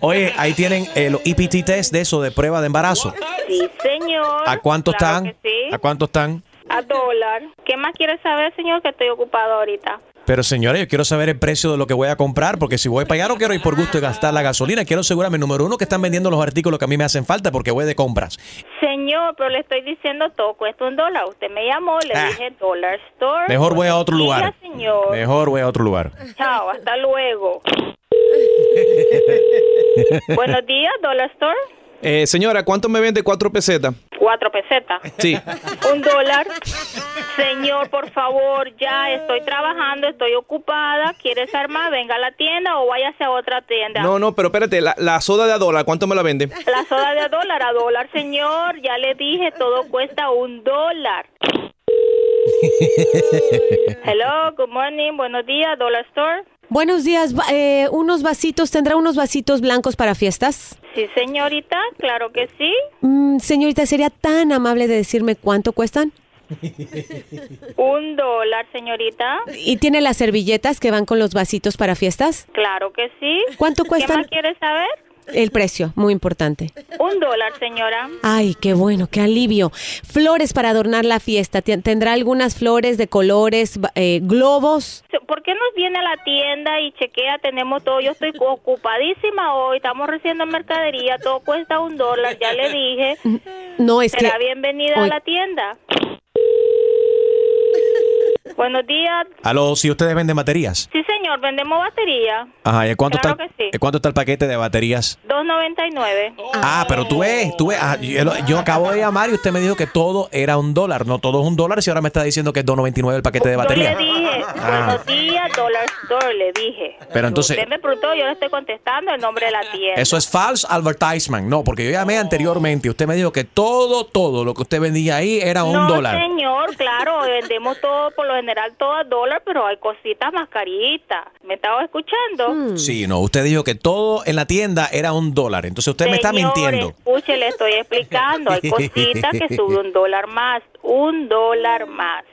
Oye, ahí tienen eh, los EPT test de eso, de prueba de embarazo. sí, señor. ¿A cuánto Claro están? sí. ¿A cuánto están? A dólar. ¿Qué más quiere saber, señor? Que estoy ocupado ahorita. Pero señores, yo quiero saber el precio de lo que voy a comprar, porque si voy para allá no quiero ir por gusto de gastar la gasolina, quiero asegurarme, número uno, que están vendiendo los artículos que a mí me hacen falta porque voy de compras. Señor, pero le estoy diciendo todo cuesta un dólar. Usted me llamó, le Ah. dije Dollar Store. Mejor voy a otro lugar. señor. Mejor voy a otro lugar. Chao, hasta luego. Buenos días, Dollar Store. Eh, señora, ¿cuánto me vende cuatro pesetas? Cuatro pesetas. Sí. Un dólar. Señor, por favor, ya estoy trabajando, estoy ocupada. ¿Quieres armar? Venga a la tienda o váyase a otra tienda. No, no, pero espérate, la, la soda de a dólar, ¿cuánto me la vende? La soda de a dólar a dólar, señor. Ya le dije, todo cuesta un dólar. Hello, good morning, buenos días, Dollar Store. Buenos días, eh, unos vasitos, ¿tendrá unos vasitos blancos para fiestas? Sí, señorita, claro que sí. Mm, señorita, ¿sería tan amable de decirme cuánto cuestan? Un dólar, señorita. ¿Y tiene las servilletas que van con los vasitos para fiestas? Claro que sí. ¿Cuánto ¿Qué cuestan? más quieres saber? El precio, muy importante. Un dólar, señora. Ay, qué bueno, qué alivio. Flores para adornar la fiesta. ¿Tendrá algunas flores de colores, eh, globos? ¿Por qué nos viene a la tienda y chequea? Tenemos todo. Yo estoy ocupadísima hoy. Estamos recibiendo mercadería. Todo cuesta un dólar. Ya le dije. No, es que... Será bienvenida a la tienda. Buenos días. Aló, si ustedes venden baterías. Sí, señor. Vendemos batería. Ajá, ¿y cuánto, Claro está, que sí. ¿y cuánto está el paquete de baterías? 2.99. Ah, pero tú ves, tú ves, ah, yo, yo acabo de llamar y usted me dijo que todo era un dólar. No todo es un dólar, si ahora me está diciendo que es 2.99 el paquete de Yo batería. le dije, Ah. buenos días, Dollar Store, le dije. Pero entonces- Usted me preguntó, yo le estoy contestando el nombre de la tienda. Eso es false advertisement. No, porque yo llamé anteriormente y usted me dijo que todo, todo lo que usted vendía ahí era un no, dólar. señor, claro, vendemos todo, por lo general todo a dólar, pero hay cositas más caritas. ¿Me estaba escuchando? Sí, no, usted dijo que todo en la tienda era un dólar. Entonces usted me está Señor, mintiendo. Escuche, le estoy explicando. Hay cositas que sube un dólar más, un dólar más.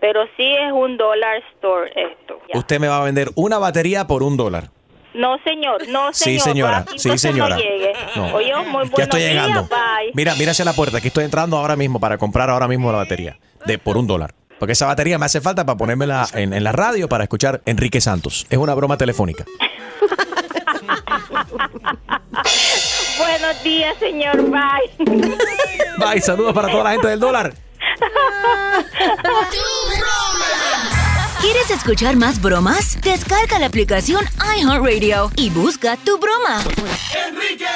Pero sí es un dólar store esto. Ya. Usted me va a vender una batería por un dólar. No, señor, no, Sí, señor. señora, Por aquí sí, señora. No llegue. No. Oye, muy buenos Ya estoy días, llegando. bye. Mira, mira hacia la puerta. Aquí estoy entrando ahora mismo para comprar ahora mismo la batería. De por un dólar. Porque esa batería me hace falta para ponérmela en, en la radio para escuchar Enrique Santos. Es una broma telefónica. Buenos días, señor. Bye. Bye, saludos para toda la gente del dólar. ¿Quieres escuchar más bromas? Descarga la aplicación iHeartRadio y busca tu broma. Enrique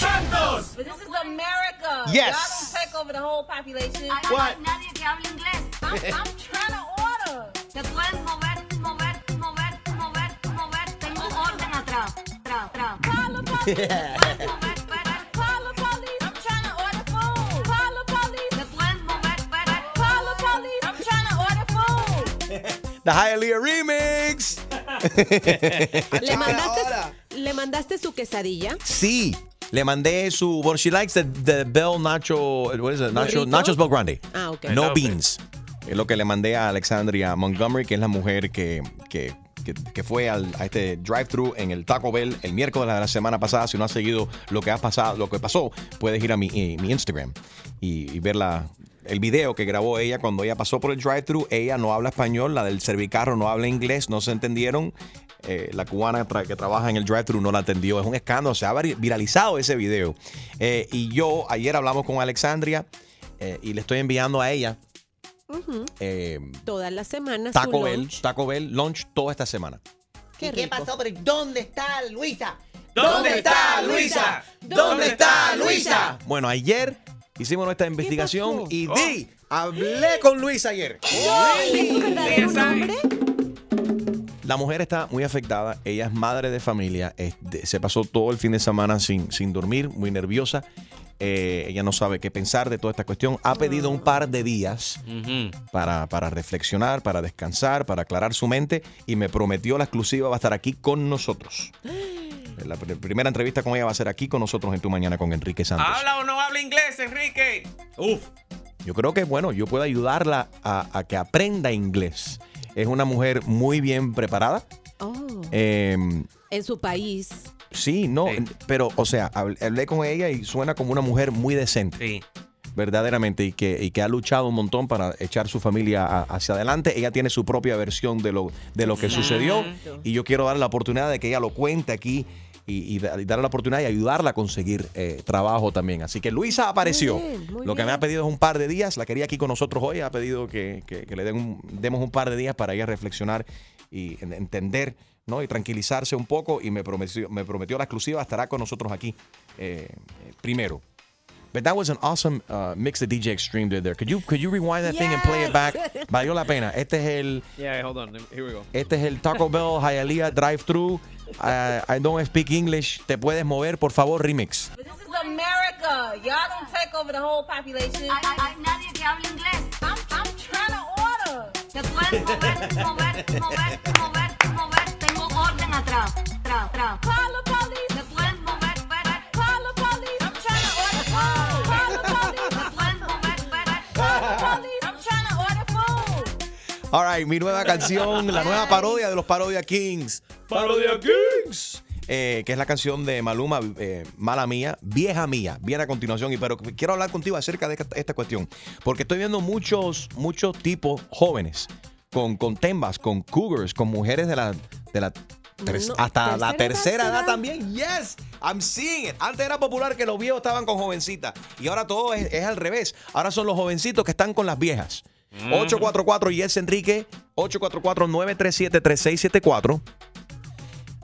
Santos. But this is America. Yes. Y'all gonna take over the whole population. What? Nadie que hable inglés. I'm, I'm trying to order. Te puedes mover, mover, mover, mover, mover. Tengo orden atrás. Atrás, atrás. Call the police. Puedes mover, ver, Call the police. I'm trying to order food. Call the police. Te puedes mover, ver, Call the police. I'm trying to order food. The Hialeah Remix. ¿Le mandaste, ¿Le mandaste su quesadilla? Sí. Le mandé su. Bueno, she likes the, the Bell Nacho. What is it? Nacho, ¿Burrito? Nachos Bell Grande. Ah, ok. No beans. Es lo que le mandé a Alexandria Montgomery, que es la mujer que, que, que- fue al, a este drive-thru en el Taco Bell el miércoles de la semana pasada. Si no has seguido lo que ha pasado, lo que pasó, puedes ir a mi, eh, mi Instagram y, ver la- el video que grabó ella cuando ella pasó por el drive-thru. Ella no habla español, la del servicarro no habla inglés, no se entendieron. Eh, la cubana que trabaja en el drive-thru no la atendió. Es un escándalo, se ha viralizado ese video. Eh, y yo, ayer hablamos con Alexandria y le estoy enviando a ella Eh, Todas las semanas. Taco Bell, lunch. Taco Bell lunch toda esta semana. ¿Y qué pasó? Pero ¿dónde está Luisa? ¿Dónde está Luisa? ¿Dónde está Luisa? Bueno, ayer hicimos nuestra investigación y di, hablé con Luisa ayer. La mujer está muy afectada, ella es madre de familia, es de- se pasó todo el fin de semana sin, sin dormir, muy nerviosa. Eh, ella no sabe qué pensar de toda esta cuestión. Ha pedido un par de días para, para reflexionar, para descansar, para aclarar su mente y me prometió la exclusiva va a estar aquí con nosotros. La pr- primera entrevista con ella va a ser aquí con nosotros en Tu Mañana con Enrique Santos. ¿Habla o no habla inglés, Enrique? Uf. Yo creo que, bueno, yo puedo ayudarla a, a que aprenda inglés. Es una mujer muy bien preparada. Oh, Em, en su país. sí, no, pero, o sea, habl- hablé con ella y suena como una mujer muy decente. verdaderamente, y que, y que ha luchado un montón para echar su familia a- hacia adelante. Ella tiene su propia versión de lo, de lo que sucedió y yo quiero darle la oportunidad de que ella lo cuente aquí. Y, y da- y darle la oportunidad y ayudarla a conseguir eh, trabajo también. Así que Luisa apareció. bien, muy lo que me ha pedido es un par de días. La quería aquí con nosotros hoy. Ha pedido que, que- que le den un- demos un par de días para ella reflexionar y en- entender ¿no? y tranquilizarse un poco. Y me prometió, me prometió la exclusiva. Estará con nosotros aquí eh, primero. But that was an awesome uh, mix that DJ Extreme did there. Could you, could you rewind that thing and play it back? Valió la pena. Este es el, Yeah, hold on. Here we go. este es el Taco Bell Hialeah Drive-Thru. Uh, I don't speak English. ¿Te puedes mover, por favor, remix? This is America. Y'all don't take over the whole population. Hay, hay nadie que hable inglés. I'm, I'm trying to order. Te puedes mover, mover, mover, mover. Tengo orden atrás. Atrás, atrás. Call the police. Te puedes mover, ver, Call the police. I'm trying to order food. Call the police. Te puedes mover, ver, Call the police. I'm trying to order food. All right, mi nueva canción, la nueva parodia de los Parodia Kings. Parodia Kings. Eh, que es la canción de Maluma, eh, Mala Mía, Vieja Mía. Viene a continuación, y pero quiero hablar contigo acerca de esta, esta cuestión. Porque estoy viendo muchos, muchos tipos jóvenes con, con tembas, con cougars, con mujeres de la, de la No, hasta la tercera edad también. Yes, I'm seeing it. Antes era popular que los viejos estaban con jovencitas. Y ahora todo es, es al revés. Ahora son los jovencitos que están con las viejas. 844 Yes Enrique, 844-937-3674.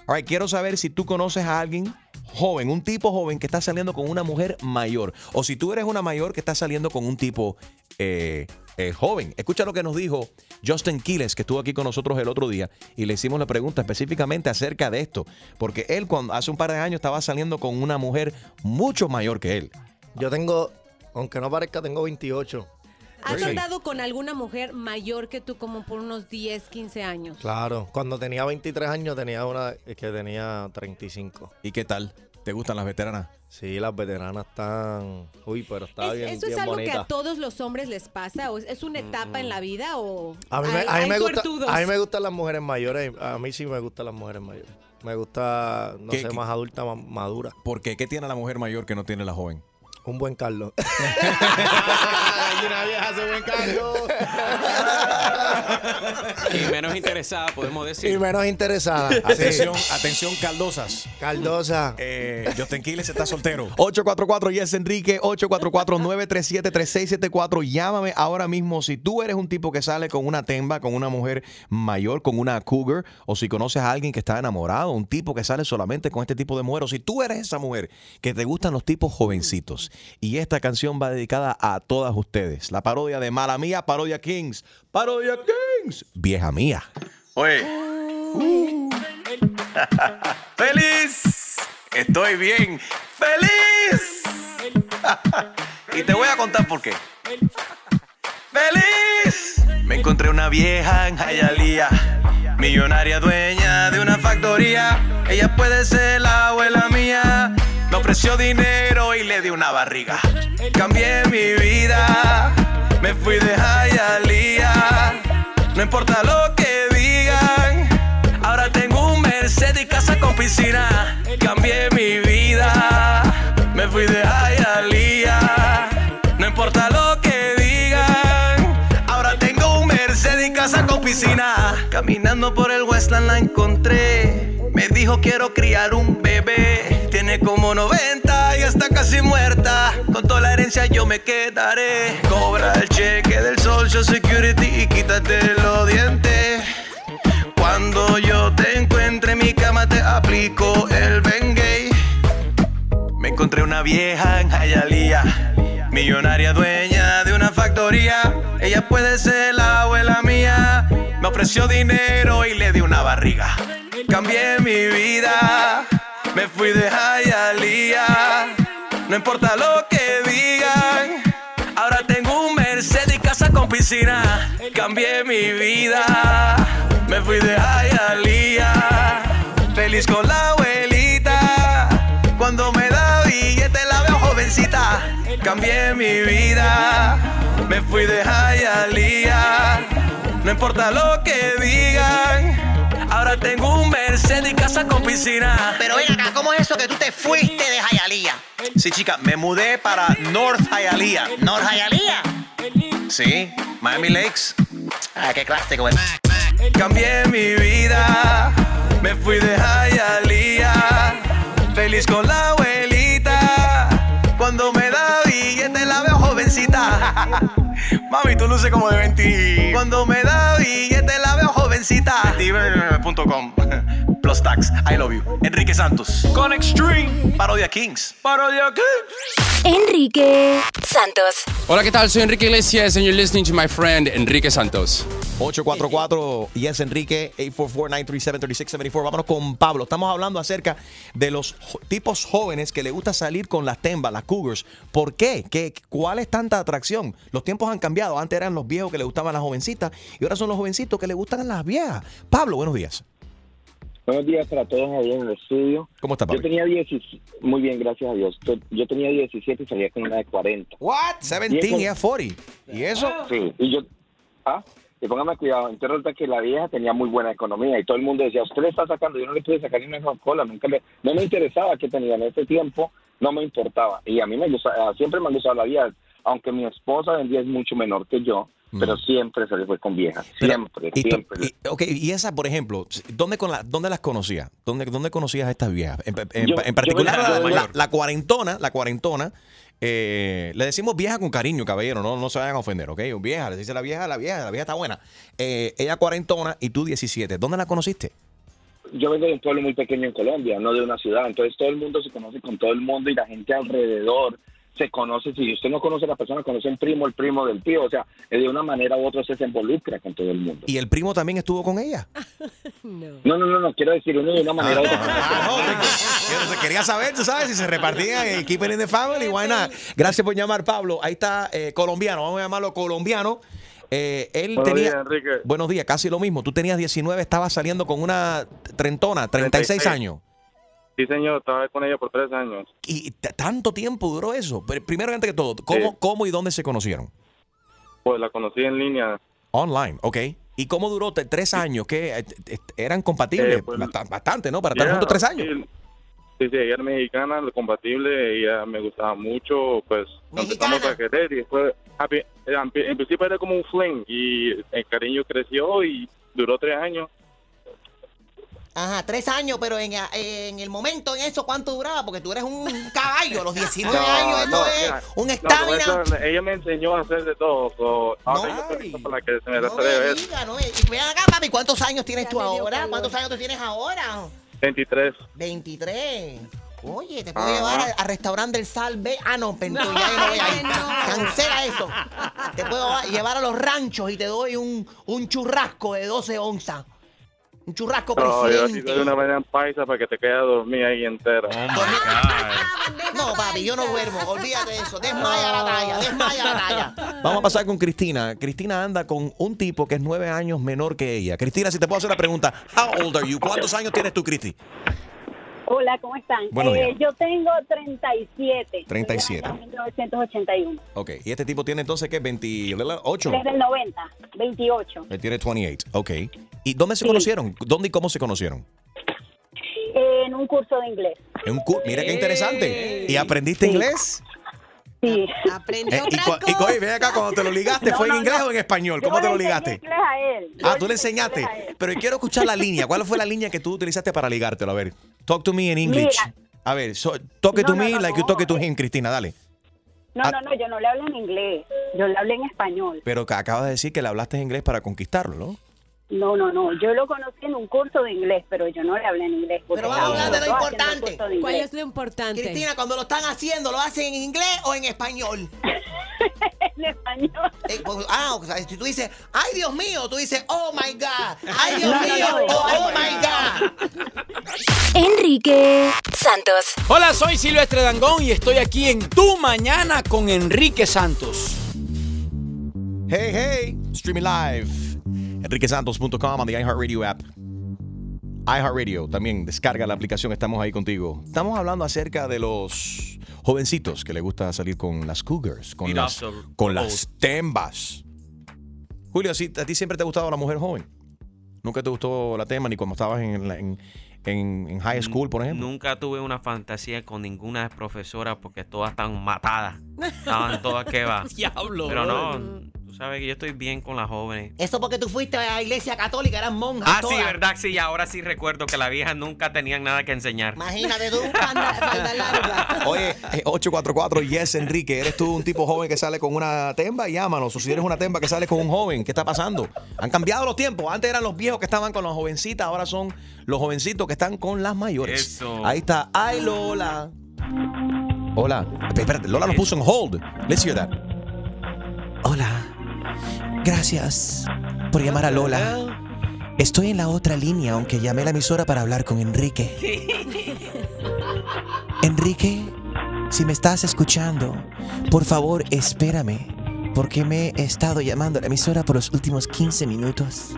All right, quiero saber si tú conoces a alguien joven, un tipo joven que está saliendo con una mujer mayor. O si tú eres una mayor que está saliendo con un tipo eh, eh, joven. Escucha lo que nos dijo Justin Quiles, que estuvo aquí con nosotros el otro día, y le hicimos la pregunta específicamente acerca de esto. Porque él, cuando hace un par de años, estaba saliendo con una mujer mucho mayor que él. Yo tengo, aunque no parezca, tengo 28. ¿Has Sí. andado con alguna mujer mayor que tú como por unos 10, 15 años? Claro, cuando tenía 23 años tenía una que tenía 35. ¿Y qué tal? ¿Te gustan las veteranas? Sí, las veteranas están... Uy, pero está ¿Es- bien, ¿Eso es bien algo que a todos los hombres les pasa? ¿O es, es una etapa en la vida? ¿O A mí, me, hay- a, mí hay me gusta, suertudos? a mí me gustan las mujeres mayores. A mí sí me gustan las mujeres mayores. Me gusta, no ¿Qué- sé, qué? más adulta, más madura. ¿Por qué? ¿Qué tiene la mujer mayor que no tiene la joven? Un buen Carlos. una vieja hace buen cargo. Y menos interesada, podemos decir. y menos interesada. Atención, Sí. atención, caldosas. Caldosa. Eh, Justin Quiles está soltero. 844 Yes Enrique, 844-937-3674. Llámame ahora mismo si tú eres un tipo que sale con una temba, con una mujer mayor, con una cougar, o si conoces a alguien que está enamorado, un tipo que sale solamente con este tipo de mujer, o si tú eres esa mujer que te gustan los tipos jovencitos. Y esta canción va dedicada a todas ustedes. La parodia de Mala Mía, Parodia Kings. Parodia Kings. Vieja mía. Oye. ¡Feliz! Estoy bien. ¡Feliz! y te voy a contar por qué. ¡Feliz! Me encontré una vieja en Hialeah, millonaria dueña de una factoría. Ella puede ser la abuela mía. Me ofreció dinero y le di una barriga. Cambié mi vida, me fui de Hialeah. No importa lo que digan, ahora tengo un Mercedes y casa con piscina. Cambié mi vida, me fui de Hialeah. No importa lo que digan, ahora tengo un Mercedes y casa con piscina. Caminando por el Westland la encontré. Me dijo quiero criar un bebé. Tiene como 90 y está casi muerta. Con toda la herencia yo me quedaré. Cobra el cheque del Social Security quítate los dientes. Cuando yo te encuentre en mi cama te aplico el Bengay. Me encontré una vieja en Hialeah, millonaria dueña de una factoría. Ella puede ser la abuela mía. Me ofreció dinero y le di una barriga. Cambié mi vida, me fui de Hialeah. No importa lo que Cambié mi vida, me fui de Hialeah. Feliz con la abuelita. Cuando me da billete la veo jovencita. Cambié mi vida, me fui de Hialeah. No importa lo que digan, ahora tengo un Mercedes y casa con piscina. Pero ven acá, ¿cómo es eso que tú te fuiste de Hialeah? Sí, chica, me mudé para North Hialeah. ¿North Hialeah? Sí, Miami Lakes. Ah, qué clásico, güey. Cambié mi vida, me fui de Hialeah. Feliz con la abuelita. Jovencita. Mami, tú luces como de 20. Cuando me da billete la veo jovencita. Steven.com. Plus tax. I love you. Enrique Santos. Con Extreme. Parodia Kings. Parodia Kings. Enrique Santos. Hola, ¿qué tal? Soy Enrique Iglesias and you're listening to my friend Enrique Santos. 844 Yes Enrique 844-937-3674. Vámonos con Pablo. Estamos hablando acerca de los tipos jóvenes que le gusta salir con las tembas, las cougars. ¿Por qué? ¿Qué? ¿Cuál es tanta atracción? Los tiempos han cambiado. Antes eran los viejos que le gustaban las jovencitas y ahora son los jovencitos que le gustan las viejas. Pablo, buenos días. Buenos días para todos ahí en el estudio. ¿Cómo está, Yo Pablo? tenía 17, muy bien, gracias a Dios. Yo- Yo tenía 17 y salía con una de 40. What? 17 y a 40. ¿Y eso? Sí, y yo, ah, y póngame cuidado, entonces resulta que la vieja tenía muy buena economía y todo el mundo decía, usted le está sacando, yo no le pude sacar ni una Coca-Cola, nunca le, no me interesaba que tenía en ese tiempo, no me importaba. Y a mí me gustaba, siempre me ha gustado la vida, aunque mi esposa en día es mucho menor que yo, pero siempre se le fue con viejas, siempre, siempre. y- ok, y esa, por ejemplo, ¿dónde, con la, dónde las conocías? ¿Dónde, ¿Dónde conocías a estas viejas? En, en- Yo- en particular, yo la, vengo de- la- la cuarentona, la cuarentona, eh, le decimos vieja con cariño, caballero, no, no se vayan a ofender, ¿ok? Vieja, le dice la vieja, la vieja, la vieja está buena. Eh, ella cuarentona y tú 17. ¿Dónde la conociste? yo vengo de un pueblo muy pequeño en Colombia, no de una ciudad, entonces todo el mundo se conoce con todo el mundo y la gente alrededor se conoce, si usted no conoce a la persona, conoce un primo, el primo del tío, o sea, de una manera u otra usted se involucra con todo el mundo. ¿Y el primo también estuvo con ella? No, no, no, no, quiero decir uno de una manera u otra. No sé, quería saber, tú sabes, si se repartían en Keep It in the Family, why not? Gracias por llamar, Pablo. Ahí está eh, colombiano, vamos a llamarlo colombiano. Eh, él Buenos tenía. días, Enrique. Buenos días, casi lo mismo. Tú tenías 19, estabas saliendo con una trentona, 36 36. años. Sí, señor, estaba con ella por tres años. ¿Y tanto tiempo duró eso? Pero primero, antes que todo, ¿cómo, Sí. ¿cómo y dónde se conocieron? Pues la conocí en línea. Online, ok. ¿Y cómo duró tres años? ¿Qué, eh, eh, ¿Eran compatibles? Eh, pues, Bast- Bastante, ¿no? Para estar juntos tres años. Sí, sí, sí, ella era mexicana, lo compatible, ella me gustaba mucho, pues nos empezamos a querer y después, en principio era como un fling y el cariño creció y duró tres años. Ajá, tres años, pero en, en el momento, en eso, ¿cuánto duraba? Porque tú eres un caballo, a los 19 No, años, eso no, es mira, un no, estamina. ella me enseñó a hacer de todo. so, ahora yo estoy listo para que se me No me diga, no me y ven acá, papi, ¿cuántos años tienes tú ahora? ¿Cuántos años tú tienes ahora? 23. 23. Oye, te puedo Ajá. llevar al, al restaurante del Salve. Ah, no, pero ya yo no voy a ir. Cancela eso. Te puedo llevar a los ranchos y te doy un, un churrasco de 12 onzas. Un churrasco No, yo presidente. aquí doy una manera en paisa para que te quede a dormir ahí entera. No, papi, yo no duermo. Olvídate de eso. Desmaya la talla, desmaya la talla. Vamos a pasar con Cristina. Cristina anda con un tipo que es nueve años menor que ella. Cristina, si te puedo hacer una pregunta. How old are you? ¿Cuántos años tienes tú, Cristi? Hola, ¿cómo están? Buenos días. Eh, yo tengo 37. 37. Soy del año 1981. Ok. ¿Y este tipo tiene entonces qué? ¿28? Desde el 90, 28. Él tiene 28. Ok. ¿Y dónde se conocieron? ¿Dónde y cómo se conocieron? En un curso de inglés. En un cu- Mira qué interesante. ¿Y aprendiste inglés? Sí. Aprendió Eh, y, y cu- y ven acá, cuando te lo ligaste, No, ¿fue en no, inglés no. o en español? Yo ¿Cómo te le lo ligaste? inglés a él. Yo Ah, tú le enseñaste. Pero quiero escuchar la línea. ¿Cuál fue la línea que tú utilizaste para ligártelo? A ver, talk to me in English. Mira. A ver, so, talk to No, no, me no, like you no. talk to him, Cristina, dale. No, Ah. no, no, yo no le hablo en inglés. Yo le hablé en español. Pero que acabas de decir que le hablaste inglés para conquistarlo, ¿no? No, no, no. Yo lo conocí en un curso de inglés, pero yo no le hablé en inglés. Pero vamos a hablar de lo importante. de ¿Cuál es lo importante? Cristina, cuando lo están haciendo, ¿lo hacen en inglés o en español? en español. ah, o sea, si tú dices, ay Dios mío, tú dices, oh my God. Ay Dios mío, oh, oh my God. Enrique Santos. Hola, soy Silvestre Dangón y estoy aquí en Tu Mañana con Enrique Santos. Hey, hey, streaming live. EnriqueSantos.com on the iHeartRadio app. iHeartRadio, también descarga la aplicación, estamos ahí contigo. Estamos hablando acerca de los jovencitos que le gusta salir con las cougars, con, las, con las tembas. Julio, ¿sí- ¿a ti siempre te ha gustado la mujer joven? ¿Nunca te gustó la tema ni cuando estabas en, la- en, en- en high school, por ejemplo? Nunca tuve una fantasía con ninguna profesora porque todas están matadas. Estaban todas que va. Diablo. Pero no, sabes que yo estoy bien con las jóvenes. Eso porque tú fuiste a la iglesia católica, eran monjas. Ah, sí, verdad, sí, ahora sí recuerdo que las viejas nunca tenían nada que enseñar. Imagínate tú. Oye, eh, 844 Yes Enrique, ¿eres tú un tipo joven que sale con una temba? Llámanos. O si eres una temba que sale con un joven, ¿qué está pasando? Han cambiado los tiempos. Antes eran los viejos que estaban con las jovencitas, ahora son los jovencitos que están con las mayores. Eso. Ahí está. Ay, Lola. Hola. Espérate, Lola nos puso en hold. Let's hear that. Hola. Gracias por llamar a Lola. Estoy en la otra línea, aunque llamé a la emisora para hablar con Enrique. Enrique, si me estás escuchando, por favor espérame, porque me he estado llamando a la emisora por los últimos 15 minutos.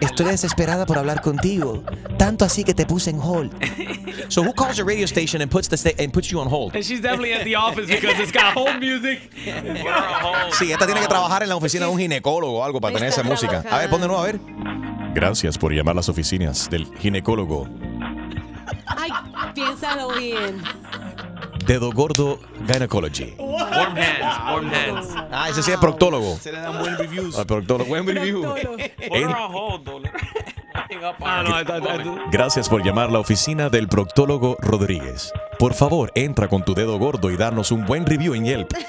Estoy desesperada por hablar contigo, tanto así que te puse en hold. So who calls the radio station and puts the sta- and puts you on hold? And she's definitely at the office because it's got home music. Sí, esta tiene que trabajar en la oficina de un ginecólogo o algo para tener esa música. A ver, pon de nuevo, a ver. Gracias por llamar a las oficinas del ginecólogo. Ay, piénsalo bien. Dedo Gordo Gynecology. Warm hands, warm hands. Ah, ese sí es proctólogo. Se le dan buen reviews. Ah, proctólogo. Buen review. Put her on hold, though. Ah, no, I I thought- Gracias por llamar a la oficina del proctólogo Rodríguez. Por favor, entra con tu dedo gordo y darnos un buen review en Yelp.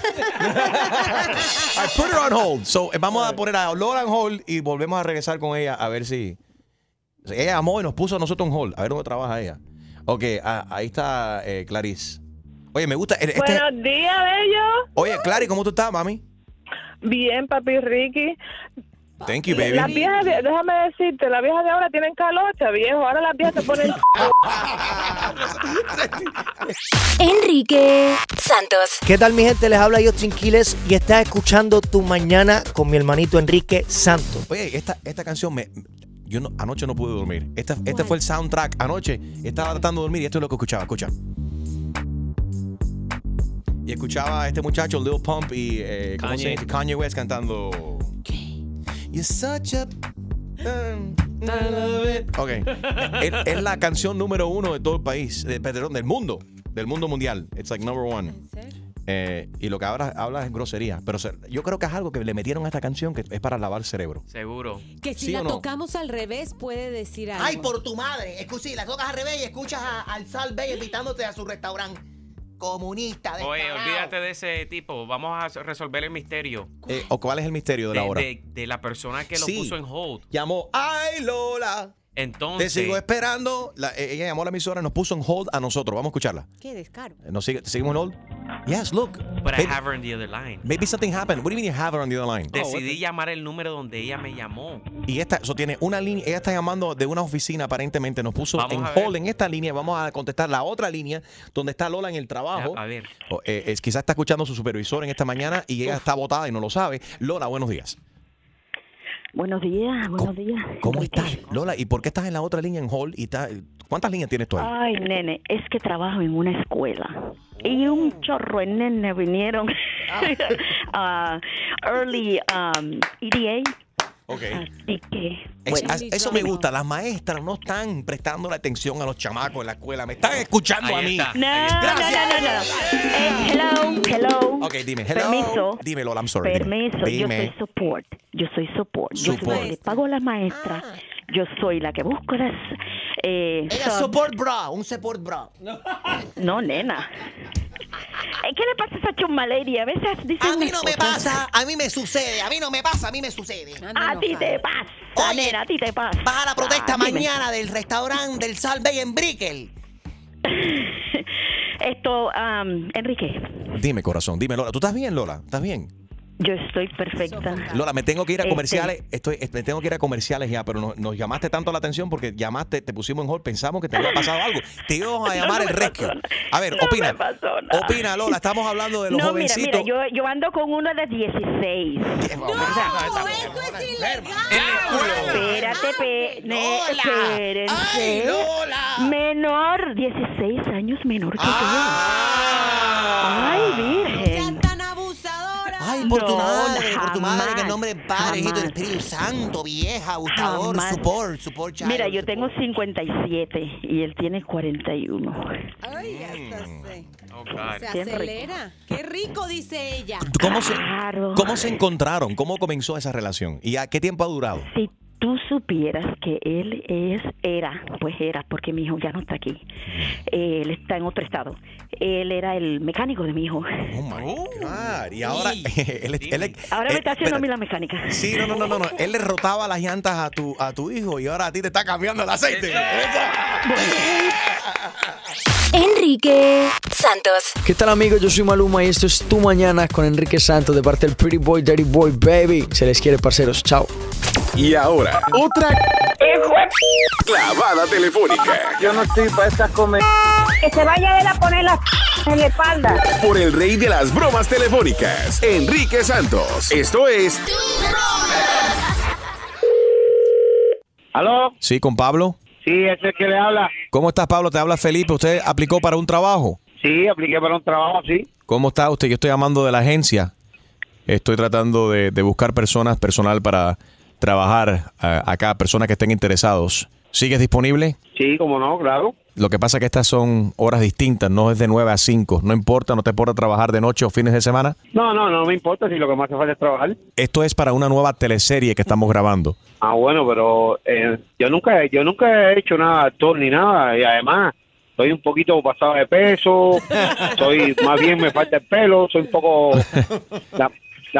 Right, put her on hold. So, eh, vamos a poner a Lola en hold y volvemos a regresar con ella a ver si. Ella amó y nos puso a nosotros en hold. A ver dónde trabaja ella. Ok, ah, ahí está eh, Clarice. Oye, me gusta. Este, Buenos días, bello. Oye, Clary, ¿cómo tú estás, mami? Bien, papi Ricky. Thank you, baby. Las viejas, de- déjame decirte, las viejas de ahora tienen calocha, viejo. Ahora las viejas se ponen... Enrique Santos. ¿Qué tal mi gente? Les habla Justin Quiles y estás escuchando Tu Mañana con mi hermanito Enrique Santos. Oye, esta, esta canción me. Yo no- anoche no pude dormir. Esta, este fue el soundtrack. Anoche estaba tratando de dormir y esto es lo que escuchaba. Escucha. Y escuchaba a este muchacho, Lil Pump y eh, ¿cómo se Kanye. dice? Kanye West cantando. You're such a. um, Ok. es, es la canción número uno de todo el país, de, perdón, del mundo, del mundo mundial. It's like number one. Eh, y lo que ahora habla es grosería. Pero se- yo creo que es algo que le metieron a esta canción que es para lavar el cerebro. Seguro. Que si ¿Sí la o no? tocamos al revés puede decir algo. Ay, por tu madre. Escucha, si la tocas al revés y escuchas a- al Sal Bay invitándote a su restaurante comunista. Oye, descarado. olvídate de ese tipo. Vamos a resolver el misterio. Eh, ¿O cuál es el misterio de, la hora? de, de la persona que lo Sí. puso en hold. Llamó, ay Lola. Entonces, Te sigo esperando. La- eh, ella llamó a la emisora y nos puso en hold a nosotros. Vamos a escucharla. Qué descaro. Eh, ¿Nos sigue, ¿Seguimos en hold? Yes, look. but I Maybe, have her on the other line. maybe something happened. What do you mean you have her on the other line? Decidí llamar el número donde ella me llamó. Y esta, eso tiene una línea, ella está llamando de una oficina aparentemente, nos puso Vamos en a ver. hold en esta línea, vamos a contestar la otra línea donde está Lola en el trabajo. A ver. O, eh, es, quizás está escuchando a su supervisor en esta mañana y ella está botada y no lo sabe. Lola, buenos días. Buenos días, buenos días. ¿Cómo estás? Lola, ¿y por qué estás en la otra línea en hold? Y ¿Cuántas líneas tienes tú ahí? Ay, nene, es que trabajo en una escuela y un chorro de nene vinieron a early um, EDA. Así que, Es- bueno. as- eso me gusta. Las maestras no están prestando la atención a los chamacos en la escuela. Me están escuchando Ahí a mí. está, No, está. no, no, no, no. Eh, hello, hello. Ok, dime. Hello. Permiso. Dime, Lola, I'm sorry. dime. Permiso, yo soy support. Yo soy support. Yo soy Support. la que le pago a las maestras. Yo soy la que busco las. Eh, Ella es subs. support bra, un support bra. No, nena. ¿Qué le pasa a esa chumma lady? A veces dicen A mí no me pasa, a mí me sucede, a mí no me pasa, a mí me sucede. A ti te pasa, nena, a ti te pasa. Vas a la protesta Ah, mañana del restaurante del Sal Bay en Brickell. Esto, am, Enrique, Dime, corazón. Dime, Lola. ¿Tú estás bien, Lola? ¿Estás bien? Yo estoy perfecta. Lola, me tengo que ir a Este- comerciales. Estoy, me tengo que ir a comerciales ya, pero nos, nos llamaste tanto la atención porque llamaste, te pusimos en hold, pensamos que te había pasado algo. Te íbamos a llamar No el rescue. A ver, No opina. me pasó nada. Opina, Lola. Estamos hablando de los no, jovencitos. mira, yo, yo ando con uno de 16. Espérate, pe, ne- espérense. ¡Ay, Lola! Menor, 16 años menor que Ah. yo. Ay, virgen. Ay, por tu madre, por tu madre, en el nombre del Padre, Hijo del. Espíritu Santo, vieja, gustador, Jamás. support, support child. Mira, yo tengo 57 y él tiene 41. Ay, hasta se, se Bien rico. acelera. Qué rico, dice ella. ¿Cómo se, ¿Cómo se encontraron? ¿Cómo comenzó esa relación? ¿Y a qué tiempo ha durado? Si tú supieras que él es, era, pues era, porque mi hijo ya no está aquí. Él está en otro estado. Él era el mecánico de mi hijo. Oh my God. Y ahora él, él- Ahora él- me está haciendo a mí la mecánica. Sí, no, no, no, no, no. Él le rotaba las llantas a tu, a tu hijo y ahora a ti te está cambiando el aceite. Enrique Santos. ¿Qué tal amigos? Yo soy Maluma y esto es Tu Mañana con Enrique Santos de parte del Pretty Boy, Dirty Boy, Baby. Se les quiere, parceros. Chao. Y ahora, otra clavada telefónica. Yo no estoy para estas comer. Que se vaya él a poner la en la espalda. Por el rey de las bromas telefónicas, Enrique Santos. Esto es ¿Aló? Sí, con Pablo. Sí, ese es que le habla. ¿Cómo estás, Pablo? Te habla Felipe. ¿Usted aplicó para un trabajo? Sí, apliqué para un trabajo, sí. ¿Cómo está usted? Yo estoy llamando de la agencia. Estoy tratando de, de buscar personas, personal para trabajar ah, acá, personas que estén interesados. ¿Sigues disponible? Sí, como no, claro. Lo que pasa es que estas son horas distintas, no es de 9 a 5. No importa, no te importa trabajar de noche o fines de semana. No, no, no me importa si lo que más hace falta es trabajar. Esto es para una nueva teleserie que estamos grabando. Ah, bueno, pero eh, yo nunca yo nunca he hecho nada actor ni nada y además soy un poquito pasado de peso, soy más bien me falta el pelo, soy un poco la,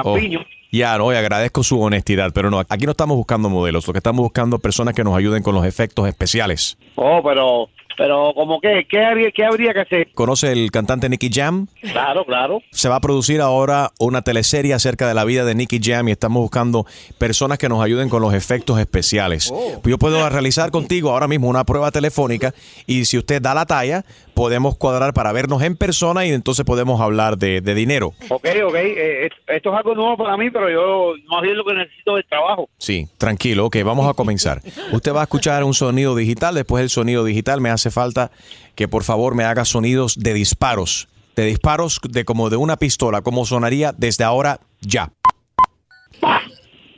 Oh, lampiño. Ya, no, y agradezco su honestidad, pero no, aquí no estamos buscando modelos, lo que estamos buscando personas que nos ayuden con los efectos especiales. Oh, pero pero como que qué habría qué habría que hacer? ¿Conoce el cantante Nicky Jam? Claro, claro. Se va a producir ahora una teleserie acerca de la vida de Nicky Jam y estamos buscando personas que nos ayuden con los efectos especiales. Yo puedo realizar contigo ahora mismo una prueba telefónica y si usted da la talla, podemos cuadrar para vernos en persona y entonces podemos hablar de, de dinero. Ok, ok, eh, es- esto es algo nuevo para mí, pero yo más bien lo que necesito es trabajo. Sí, tranquilo, ok, vamos a comenzar. Usted va a escuchar un sonido digital, después del sonido digital me hace falta que por favor me haga sonidos de disparos, de disparos de como de una pistola, como sonaría desde ahora ya.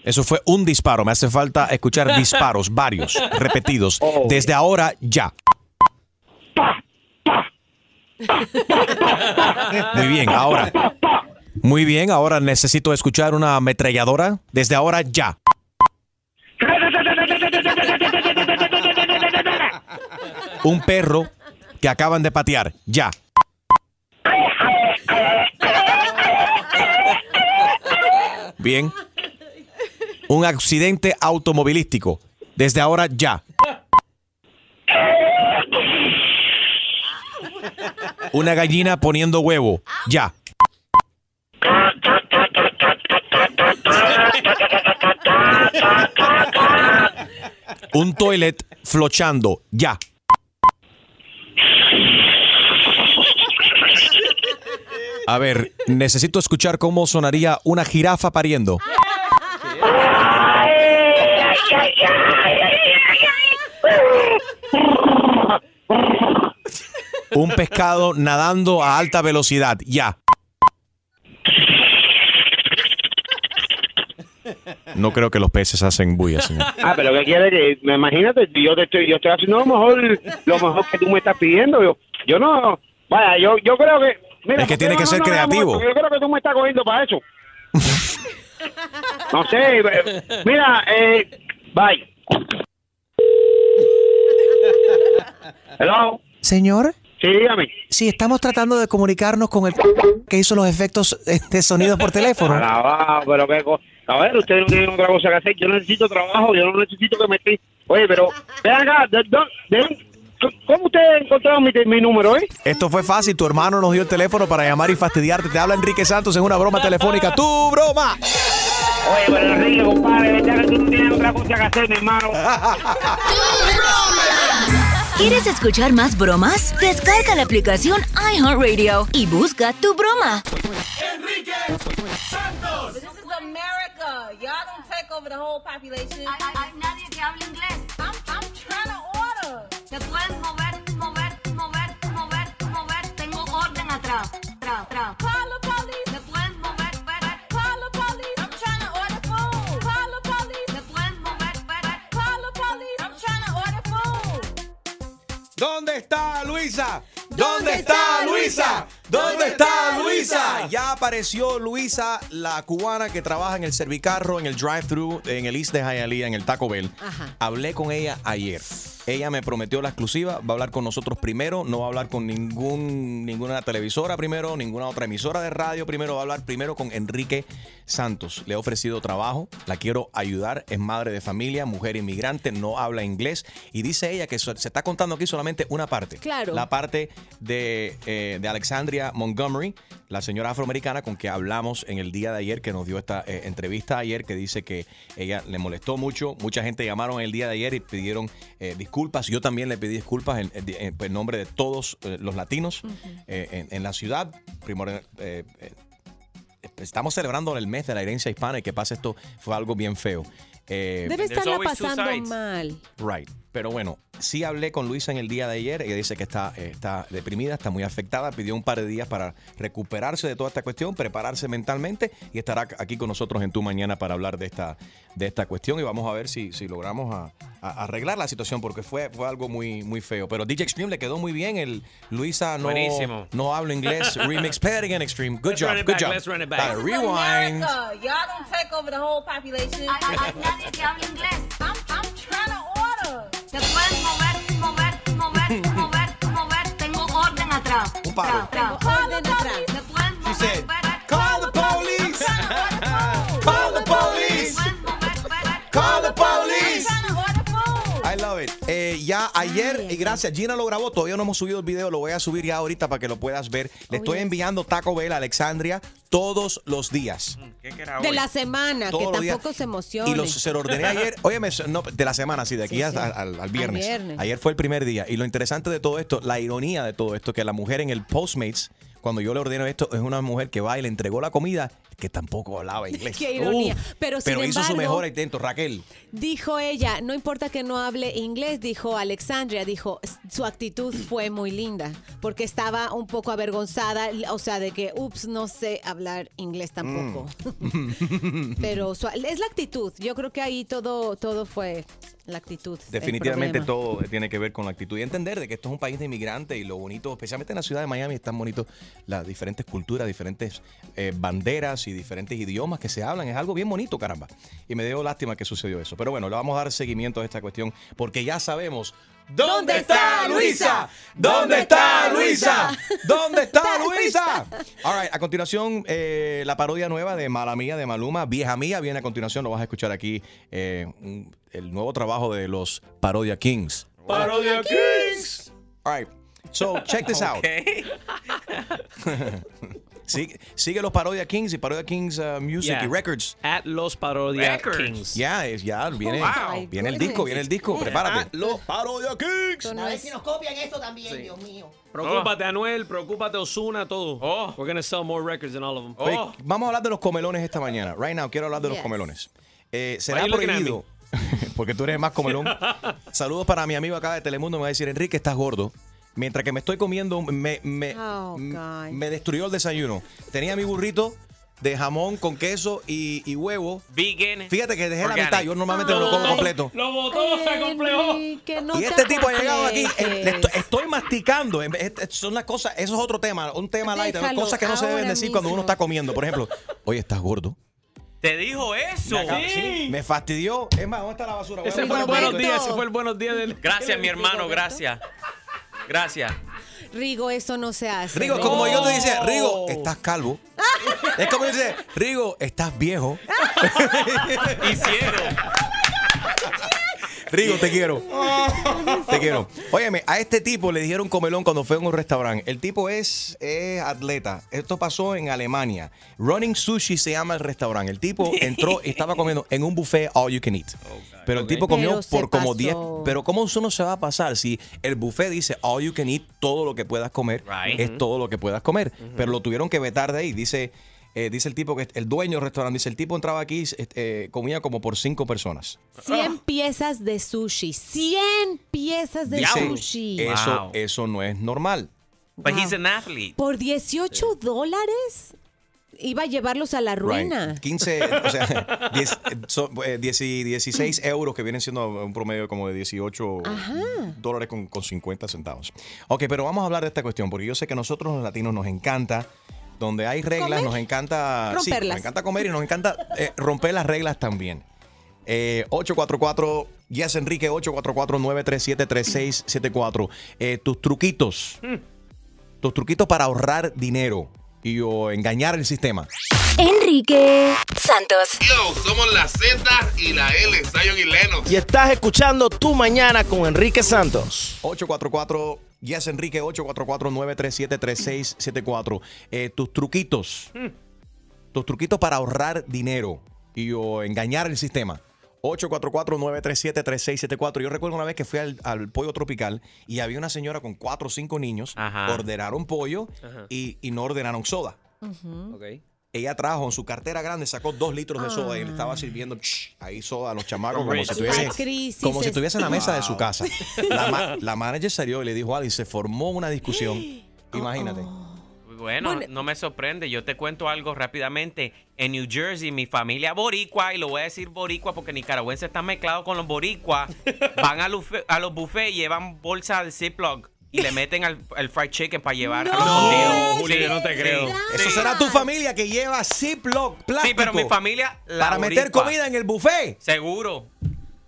Eso fue un disparo, me hace falta escuchar disparos, varios, repetidos, desde ahora ya. Muy bien, ahora. Muy bien, ahora necesito escuchar una ametralladora desde ahora ya. Un perro que acaban de patear, ya. Bien. Un accidente automovilístico, desde ahora ya. Una gallina poniendo huevo, ya. Un toilet flochando, ya. A ver, necesito escuchar cómo sonaría una jirafa pariendo. Un pescado nadando a alta velocidad, ya. No creo que los peces hacen bulla, señor. Ah, pero ¿qué quieres? que- me Imagínate, yo te estoy, yo estoy haciendo lo mejor, lo mejor que tú me estás pidiendo. Yo, yo no, vaya, yo, yo creo que. Mira, Es que ¿por qué tiene que no ser creativo. Yo creo que tú me estás cogiendo para eso. no sé, eh, mira, eh, bye. Hello. Señor. Sí, dígame. Sí, estamos tratando de comunicarnos con el que hizo los efectos de sonido por teléfono. Ah, pero qué cosa. A ver, ustedes no tienen otra cosa que hacer. Yo necesito trabajo, yo no necesito que me esté. Oye, pero vean acá, ¿de- de- de- ¿cómo ustedes encontraron mi, mi número, eh? Esto fue fácil, tu hermano nos dio el teléfono para llamar y fastidiarte. Te habla Enrique Santos en una broma telefónica. ¡Tu broma! Oye, pero Enrique, compadre, verdad que tú no tienes otra cosa que hacer, mi hermano. ¿Quieres escuchar más bromas? Descarga la aplicación iHeartRadio y busca tu broma. This is America. Y'all don't take over the whole population. Hay, hay nadie que hable inglés. I'm, I'm trying to order. Te puedes mover, mover, mover, mover, mover. Tengo orden atrás. Atrás, atrás. Está Luisa? ¿Dónde está Luisa? ¿Dónde está Luisa? Ya apareció Luisa, la cubana que trabaja en el servicarro, en el drive-thru, en el East de Hialeah, en el Taco Bell. Ajá. Hablé con ella ayer. Ella me prometió la exclusiva, va a hablar con nosotros primero, no va a hablar con ningún, ninguna televisora primero, ninguna otra emisora de radio primero, va a hablar primero con Enrique Santos. Le he ofrecido trabajo, la quiero ayudar, es madre de familia, mujer inmigrante, no habla inglés y dice ella que se está contando aquí solamente una parte. Claro. La parte de, eh, de Alexandria Montgomery, la señora afroamericana con que hablamos en el día de ayer, que nos dio esta eh, entrevista ayer, que dice que ella le molestó mucho. Mucha gente llamaron el día de ayer y pidieron eh, disculpas. Yo también le pedí disculpas en, en- en- en nombre de todos eh, los latinos eh, en, en la ciudad. Primero, eh, eh, estamos celebrando el mes de la herencia hispana y que pasa esto fue algo bien feo. Eh, Debe estarla pasando mal. Right. Pero bueno, sí hablé con Luisa en el día de ayer. Ella dice que está, está deprimida, está muy afectada. Pidió un par de días para recuperarse de toda esta cuestión, prepararse mentalmente y estará aquí con nosotros en tu mañana para hablar de esta, de esta cuestión. Y vamos a ver si, si logramos a- a- arreglar la situación porque fue, fue algo muy, muy feo. Pero DJ Extreme le quedó muy bien. El Luisa no, Buenísimo. no habla inglés. Remix Play it again, Extreme. Good Let's job. good back, job. let's run it back. Rewind. America. Y'all don't take over the whole population. nadie que hable inglés. I'm, Te puedes mover, mover, mover, mover, mover. Tengo orden atrás. Un paro. Atrás. Orden atrás. Te puedes mover. She said, Call the police. Call the police. Call the police. I love it. Eh, ya ayer, y gracias, Gina lo grabó, todavía no hemos subido el video, lo voy a subir ya ahorita para que lo puedas ver. Le estoy enviando Taco Bell a Alexandria todos los días. De la semana, Todos que los días. tampoco se emocione. Y los, se lo ordené ayer, óyeme, no, de la semana, sí, de aquí Sí, hasta- sí. Al, al viernes. Al viernes. Ayer fue el primer día. Y lo interesante de todo esto, la ironía de todo esto, que la mujer en el Postmates, cuando yo le ordeno esto, es una mujer que va y le entregó la comida que tampoco hablaba inglés. Qué ironía. Pero, sin pero hizo su mejor intento, Raquel. Dijo ella, no importa que no hable inglés, dijo Alexandria, dijo, "S- su actitud fue muy linda, porque estaba un poco avergonzada, o sea, de que, ups, no sé hablar inglés tampoco. Mm. Pero su- es la actitud, yo creo que ahí todo, todo fue la actitud. Definitivamente todo tiene que ver con la actitud y entender de que esto es un país de inmigrantes y lo bonito, especialmente en la ciudad de Miami, están bonitos las diferentes culturas, diferentes eh, banderas y diferentes idiomas que se hablan. Es algo bien bonito, caramba. Y me dio lástima que sucedió eso. Pero bueno, le vamos a dar seguimiento a esta cuestión porque ya sabemos. ¿Dónde está Luisa? ¿Dónde está Luisa? ¿Dónde está Luisa? All right, a continuación, eh, la parodia nueva de Mala Mía, de Maluma, Vieja Mía, viene a continuación. Lo vas a escuchar aquí, eh, el nuevo trabajo de los Parodia Kings. Parodia Kings. All right, so check this out. sigue, sigue los Parodia Kings y Parodia Kings uh, Music Yeah. y Records. At los Parodia Records. Kings. Ya, es, ya, viene, Wow. viene el disco, viene el disco, prepárate. Los Parodia Kings. A ver si nos copian esto también, Dios mío. Preocúpate, Anuel, preocúpate, Osuna, todo. We're gonna sell more records than all of them. Oye, vamos a hablar de los comelones esta mañana. Right now, quiero hablar de los comelones. Eh, será prohibido, porque tú eres más comelón. Saludos para mi amigo acá de Telemundo. Me va a decir, Enrique, estás gordo. Mientras que me estoy comiendo, me, me, Oh, me destruyó el desayuno. Tenía mi burrito de jamón con queso y, y huevo. Vegan. Fíjate que dejé la mitad. Yo normalmente no lo como completo. Lo botó, se complejó. Enrique, no y te este tipo ha llegado aquí. eh, estoy, estoy masticando. En vez- est- Son las cosas. Eso es otro tema. Un tema light. Cosas que no se deben decir cuando uno está comiendo. Por ejemplo, oye, estás gordo. Te dijo eso. Me sí, me fastidió. Es más, ¿dónde está la basura? Ese fue el buenos días, ese fue el buenos días del. Gracias, mi hermano, gracias. Gracias. Rigo, eso no se hace. Rigo, como yo te decía, Rigo, estás calvo. Es como dice, Rigo, estás viejo. y ciego. Rigo, te quiero. Te quiero. Óyeme, a este tipo le dijeron comelón cuando fue a un restaurante. El tipo es, es atleta. Esto pasó en Alemania. Running Sushi se llama el restaurante. El tipo entró y estaba comiendo en un buffet all you can eat. Pero el tipo comió Pero se por como pasó. 10. Pero ¿cómo eso no se va a pasar si el buffet dice all you can eat, todo lo que puedas comer, Right. es todo lo que puedas comer? Pero lo tuvieron que vetar de ahí. Dice, eh, dice el tipo que el dueño del restaurante, dice, el tipo entraba aquí, eh, comía como por cinco personas. 100 piezas de sushi. 100 piezas de Dice, sushi. Eso, Wow. eso no es normal. But he's an athlete. ¿Por 18 dólares? iba a llevarlos a la ruina. Right. 15, o sea, 10, eh, so- eh, 10 y 16 euros que vienen siendo un promedio como de 18 Ajá. dólares con, con 50 centavos. Ok, pero vamos a hablar de esta cuestión porque yo sé que a nosotros los latinos nos encanta, donde hay reglas, Comer. nos encanta, sí, nos encanta comer y nos encanta eh, romper las reglas también. Eh, 844 Yes Enrique 844-937-3674. Eh, tus truquitos. Tus truquitos para ahorrar dinero y o engañar el sistema. Enrique Santos. Yo, somos la Z y la L, Zion y Lennox. Y estás escuchando Tu Mañana con Enrique Santos. 844 Yes Enrique 844-937-3674. Eh, tus truquitos. Tus truquitos para ahorrar dinero y o engañar el sistema. 844-937-3674. Yo recuerdo una vez que fui al, al pollo tropical y había una señora con cuatro o cinco niños. Ajá. Ordenaron pollo y, y no ordenaron soda. Ella trajo en su cartera grande, sacó dos litros de soda y le estaba sirviendo ahí soda a los chamacos como si, crisis como si es- tuviesen en la mesa de su casa. La, ma- la manager salió y le dijo algo y se formó una discusión. Imagínate. Bueno, no me sorprende. Yo te cuento algo rápidamente. En New Jersey, mi familia boricua, y lo voy a decir boricua porque nicaragüenses están mezclados con los boricuas, van a los, a los buffets y llevan bolsa de Ziploc y le meten al, al fried chicken para llevar a los No, escondidos. Julio, yo no te creo. Eso será tu familia que lleva Ziploc plástico. Sí, pero mi familia. la Para meter boricua. comida en el buffet. Seguro.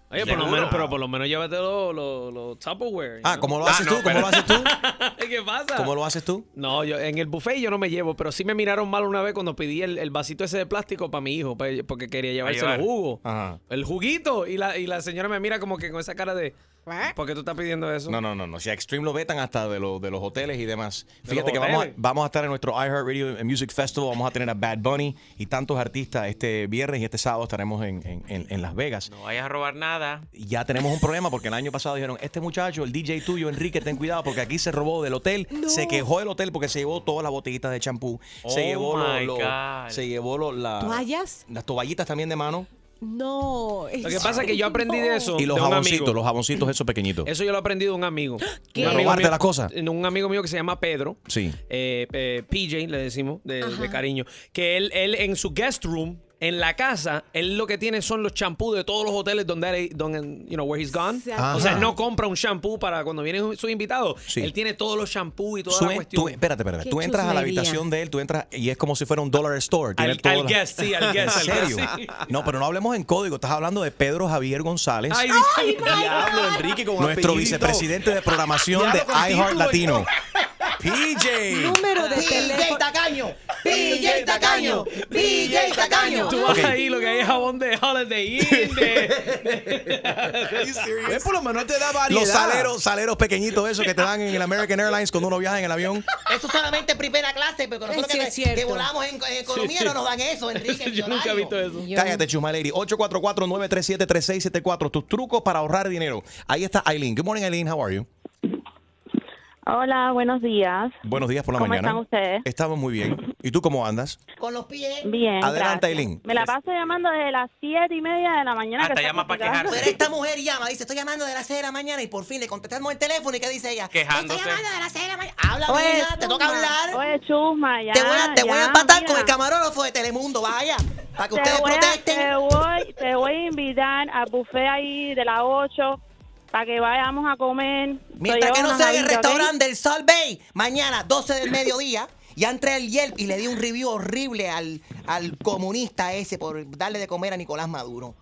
Oye, por lo menos, pero por lo menos llévate los los- los Tupperware. Ah, ¿cómo lo haces no, tú? ¿Cómo pero- lo haces tú? ¿Qué pasa? ¿Cómo lo haces tú? No, yo en el buffet yo no me llevo, pero sí me miraron mal una vez cuando pedí el, el vasito ese de plástico para mi hijo, pa- porque quería llevarse llevar. el jugo. Ajá. El juguito. Y la, y la señora me mira como que con esa cara de. ¿Por qué tú estás pidiendo eso? No, no, no, no. Si a Extreme lo vetan hasta de, los de los hoteles y demás. ¿De Fíjate que vamos a, vamos a estar en nuestro iHeartRadio Music Festival. Vamos a tener a Bad Bunny y tantos artistas este viernes y este sábado estaremos en, en- en- en Las Vegas. No vayas a robar nada. Y ya tenemos un problema porque el año pasado dijeron, este muchacho, el DJ tuyo, Enrique, ten cuidado porque aquí se robó del hotel. Se quejó del hotel porque se llevó todas las botellitas de champú. se Oh llevó, lo- my lo- God. se llevó lo- la- ¿Toallas? las toallitas también de mano. No. Lo que pasa es que yo aprendí de eso. Y los de un jaboncitos, amigo. los jaboncitos esos pequeñitos. Eso yo lo aprendí de un amigo. ¿Qué? Un amigo ¿Robarte mío- las cosas? Un amigo mío que se llama Pedro. Sí. eh, eh, PJ, le decimos, de, de cariño. Que él, él en su guest room, en la casa, él lo que tiene son los champús de todos los hoteles donde, él- donde you know, where he's gone. Ajá. O sea, él no compra un shampoo para cuando vienen sus invitados. Sí. Él tiene todos los shampoos y toda Tú, la cuestión. tú- espérate, espérate. Qué Tú entras a la habitación de él, tú entras y es como si fuera un dollar store. Tiene Al- guest, sí, al guest, ¿En al guest, serio? sí. No, pero no hablemos en código. Estás hablando de Pedro Javier González. Ay, Diablo, Enrique, con nuestro apellidito. vicepresidente de programación de iHeart Latino. PJ. Número de PJ teléfono. Tacaño. PJ Tacaño. PJ Tacaño. Tú vas ahí, lo que hay es jabón de Holiday Inn, de... Por lo menos te da variedad. Los saleros, saleros pequeñitos esos que te dan en el American Airlines cuando uno viaja en el avión. Eso solamente en primera clase, pero nosotros Sí, que, es que volamos en, en economía Sí, sí. no nos dan eso, Enrique. Yo nunca he visto eso. Cállate, Chumaleri. 844-937-3674. Tus trucos para ahorrar dinero. Ahí está Aileen. Good morning, Aileen. How are you? Hola, buenos días. Buenos días por la ¿Cómo mañana. están ustedes? Estamos muy bien. ¿Y tú cómo andas? Con los pies. Bien. Adelante. Aileen. Me la paso llamando desde las siete y media de la mañana. Hasta que llama para llegando. Pero esta mujer llama, dice, estoy llamando de las 6 de la mañana y por fin le contestamos el teléfono y ¿qué dice ella? Quejándose. Estoy llamando de las 6 de la mañana. Habla, Oye, te toca hablar. Oye, chusma, ya. te voy a, te voy a empatar mira. con el camarógrafo de Telemundo, vaya. Para que Te ustedes voy, a, protesten. te, voy, te voy a invitar al buffet ahí de las 8 para que vayamos a comer. Mientras que no sea en el restaurante del Sol Bay, mañana 12 del mediodía, ya entré al Yelp y le di un review horrible al, al comunista ese por darle de comer a Nicolás Maduro.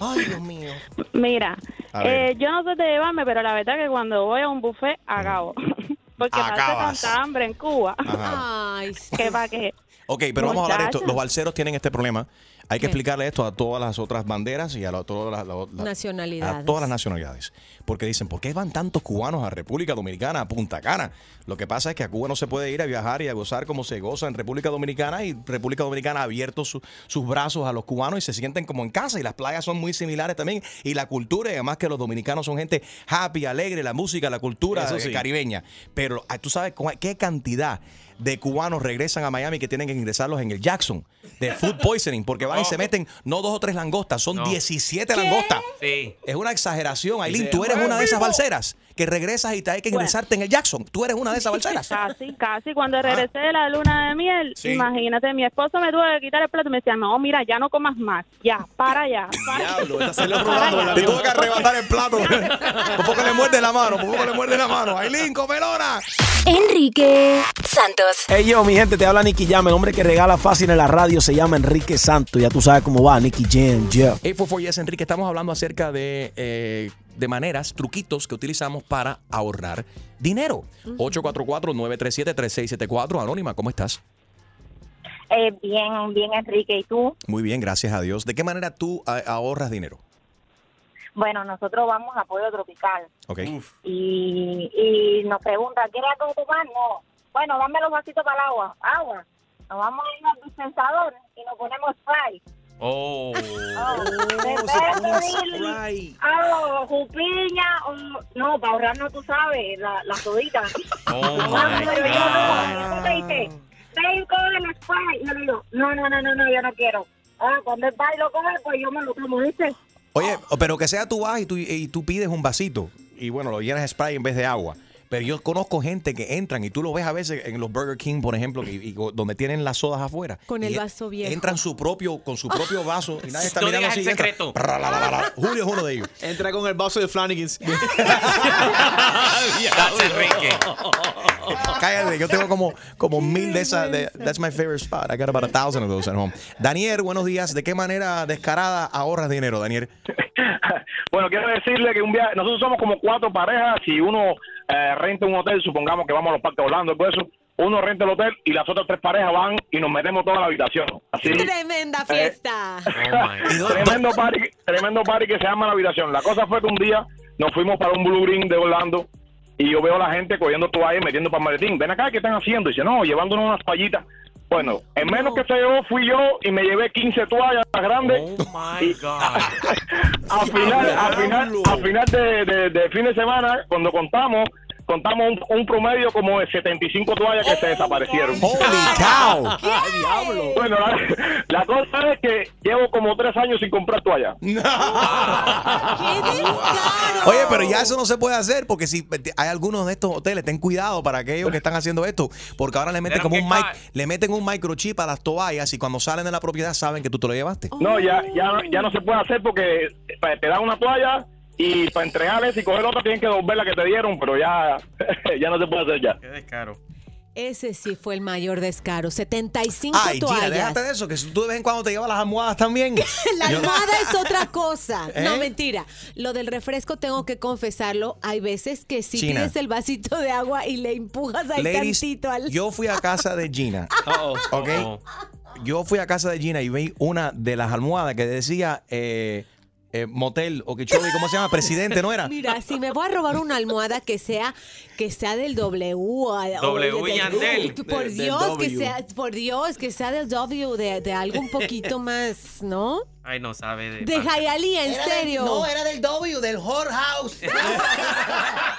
Ay, Dios mío. Mira, eh, yo no sé de llevarme, pero la verdad que cuando voy a un buffet acabo. Porque me hace tanta hambre en Cuba. Ajá. Ay, que para qué. Ok, pero vamos a hablar de esto. Los balseros tienen este problema. Hay que ¿Qué? explicarle esto a todas las otras banderas y a, la- todas las- la- la- Nacionalidades. a todas las nacionalidades. Porque dicen, ¿por qué van tantos cubanos a República Dominicana, a Punta Cana? Lo que pasa es que a Cuba no se puede ir a viajar y a gozar como se goza en República Dominicana y República Dominicana ha abierto su- sus brazos a los cubanos y se sienten como en casa y las playas son muy similares también y la cultura y además que los dominicanos son gente happy, alegre, la música, la cultura Eso eh, sí. caribeña. Pero ah, tú sabes qué cantidad de cubanos regresan a Miami que tienen que ingresarlos en el Jackson de food poisoning porque van y se meten no dos o tres langostas, son 17 langostas. Sí. Es una exageración, Aileen. Dice, Tú eres "Ah, una de esas vivo". balseras que regresas y te hay que ingresarte en el Jackson. Tú eres una de esas balseras. Casi, casi. Cuando regresé de la luna de miel, Sí. imagínate, mi esposo me tuvo que quitar el plato y me decía, no, mira, ya no comas más. Ya, para ya. Para. Diablo, está saliendo rodando el Te tuvo que arrebatar el plato. Por poco le muerde la mano, por poco le muerde la mano. Aileen, comelona. Enrique Santos. Hey yo, mi gente, te habla Nicky Jam. El hombre que regala fácil en la radio se llama Enrique Santos. Ya tú sabes cómo va, Nicky Jam, yeah. 844 Yes, Enrique, estamos hablando acerca de, eh, de maneras, truquitos que utilizamos para ahorrar dinero. 844-937-3674. Anónima, ¿cómo estás? Eh, bien, bien, Enrique. ¿Y tú? Muy bien, gracias a Dios. ¿De qué manera tú ah, ahorras dinero? Bueno, nosotros vamos a Pollo Tropical Ok. y, y nos preguntan, ¿quieres algo tomar? No. Bueno, dame los vasitos para el agua. Agua. Nos vamos a ir al dispensador y nos ponemos spray. Oh. Oh, Beverly, ah, jupiña, o no, para ahorrarnos, tú sabes, la, la sodita. Oh, my God. ¿qué te dice? Ven, spray. Yo le digo, no, no, no, no, no, yo no quiero. Ah, cuando el pai lo coge, pues yo me lo tomo, ¿viste? Oye, pero que sea tú vas y tú, y tú pides un vasito y bueno, lo llenas de spray en vez de agua. Pero yo conozco gente que entran y tú lo ves a veces en los Burger King, por ejemplo, y, y donde tienen las sodas afuera. Con el Y vaso viejo. Entran su propio, con su propio vaso y nadie está No mirando así. el entra, secreto. prra, la, la, la, la. Julio es uno de ellos. Entra con el vaso de Flanagan's. That's Enrique. Cállate, yo tengo como, como mil de esas. de- that's my favorite spot. I got about a thousand of those at home. Daniel, buenos días. ¿De qué manera descarada ahorras dinero, Daniel? Bueno, quiero decirle que un viaje, nosotros somos como cuatro parejas, si uno eh, renta un hotel, supongamos que vamos a los parques Orlando, todo eso, uno renta el hotel y las otras tres parejas van y nos metemos toda la habitación. Así, Tremenda fiesta. tremendo party, tremendo party que se llama la habitación. La cosa fue que un día nos fuimos para un Blue Green de Orlando y yo veo a la gente cogiendo toallas y metiendo para el maletín. Ven acá, ¿qué están haciendo? Y dice, no, llevándonos unas toallitas. Bueno, en menos que se llevó fui yo y me llevé 15 toallas grandes. My God. al final, al final, al final de, de- de fin de semana, cuando contamos, contamos un, un promedio como de 75 toallas que se desaparecieron. ¡Holy cow! Bueno, la, la cosa es que llevo como tres años sin comprar toallas. Oye, pero ya eso no se puede hacer porque si hay algunos de estos hoteles, ten cuidado para aquellos que están haciendo esto, porque ahora le meten como un mic, le meten un microchip a las toallas y cuando salen de la propiedad saben que tú te lo llevaste. No, ya, ya, ya no se puede hacer porque te dan una toalla y para entregarles y coger otra tienen que devolver la que te dieron, pero ya, ya no se puede hacer ya. Qué descaro. Ese sí fue el mayor descaro. 75 Ay, Gina, toallas. déjate de eso, que tú de vez en cuando te llevas las almohadas también. La almohada es otra cosa. ¿Eh? No, mentira. Lo del refresco tengo que confesarlo. Hay veces que si pides el vasito de agua y le empujas ahí Ladies, tantito al... yo fui a casa de Gina. ¿Ok? Yo fui a casa de Gina y vi una de las almohadas que decía eh, eh, motel o que ¿cómo se llama? Presidente, ¿no era? Mira, si me voy a robar una almohada que sea que sea del W o- o W de- Yandel. Por De- Dios, que sea por Dios, que sea del W de, de algo un poquito más, ¿no? Ay, no sabe de. De Hialeah, en Era del- serio. no, era del W, del whorehouse.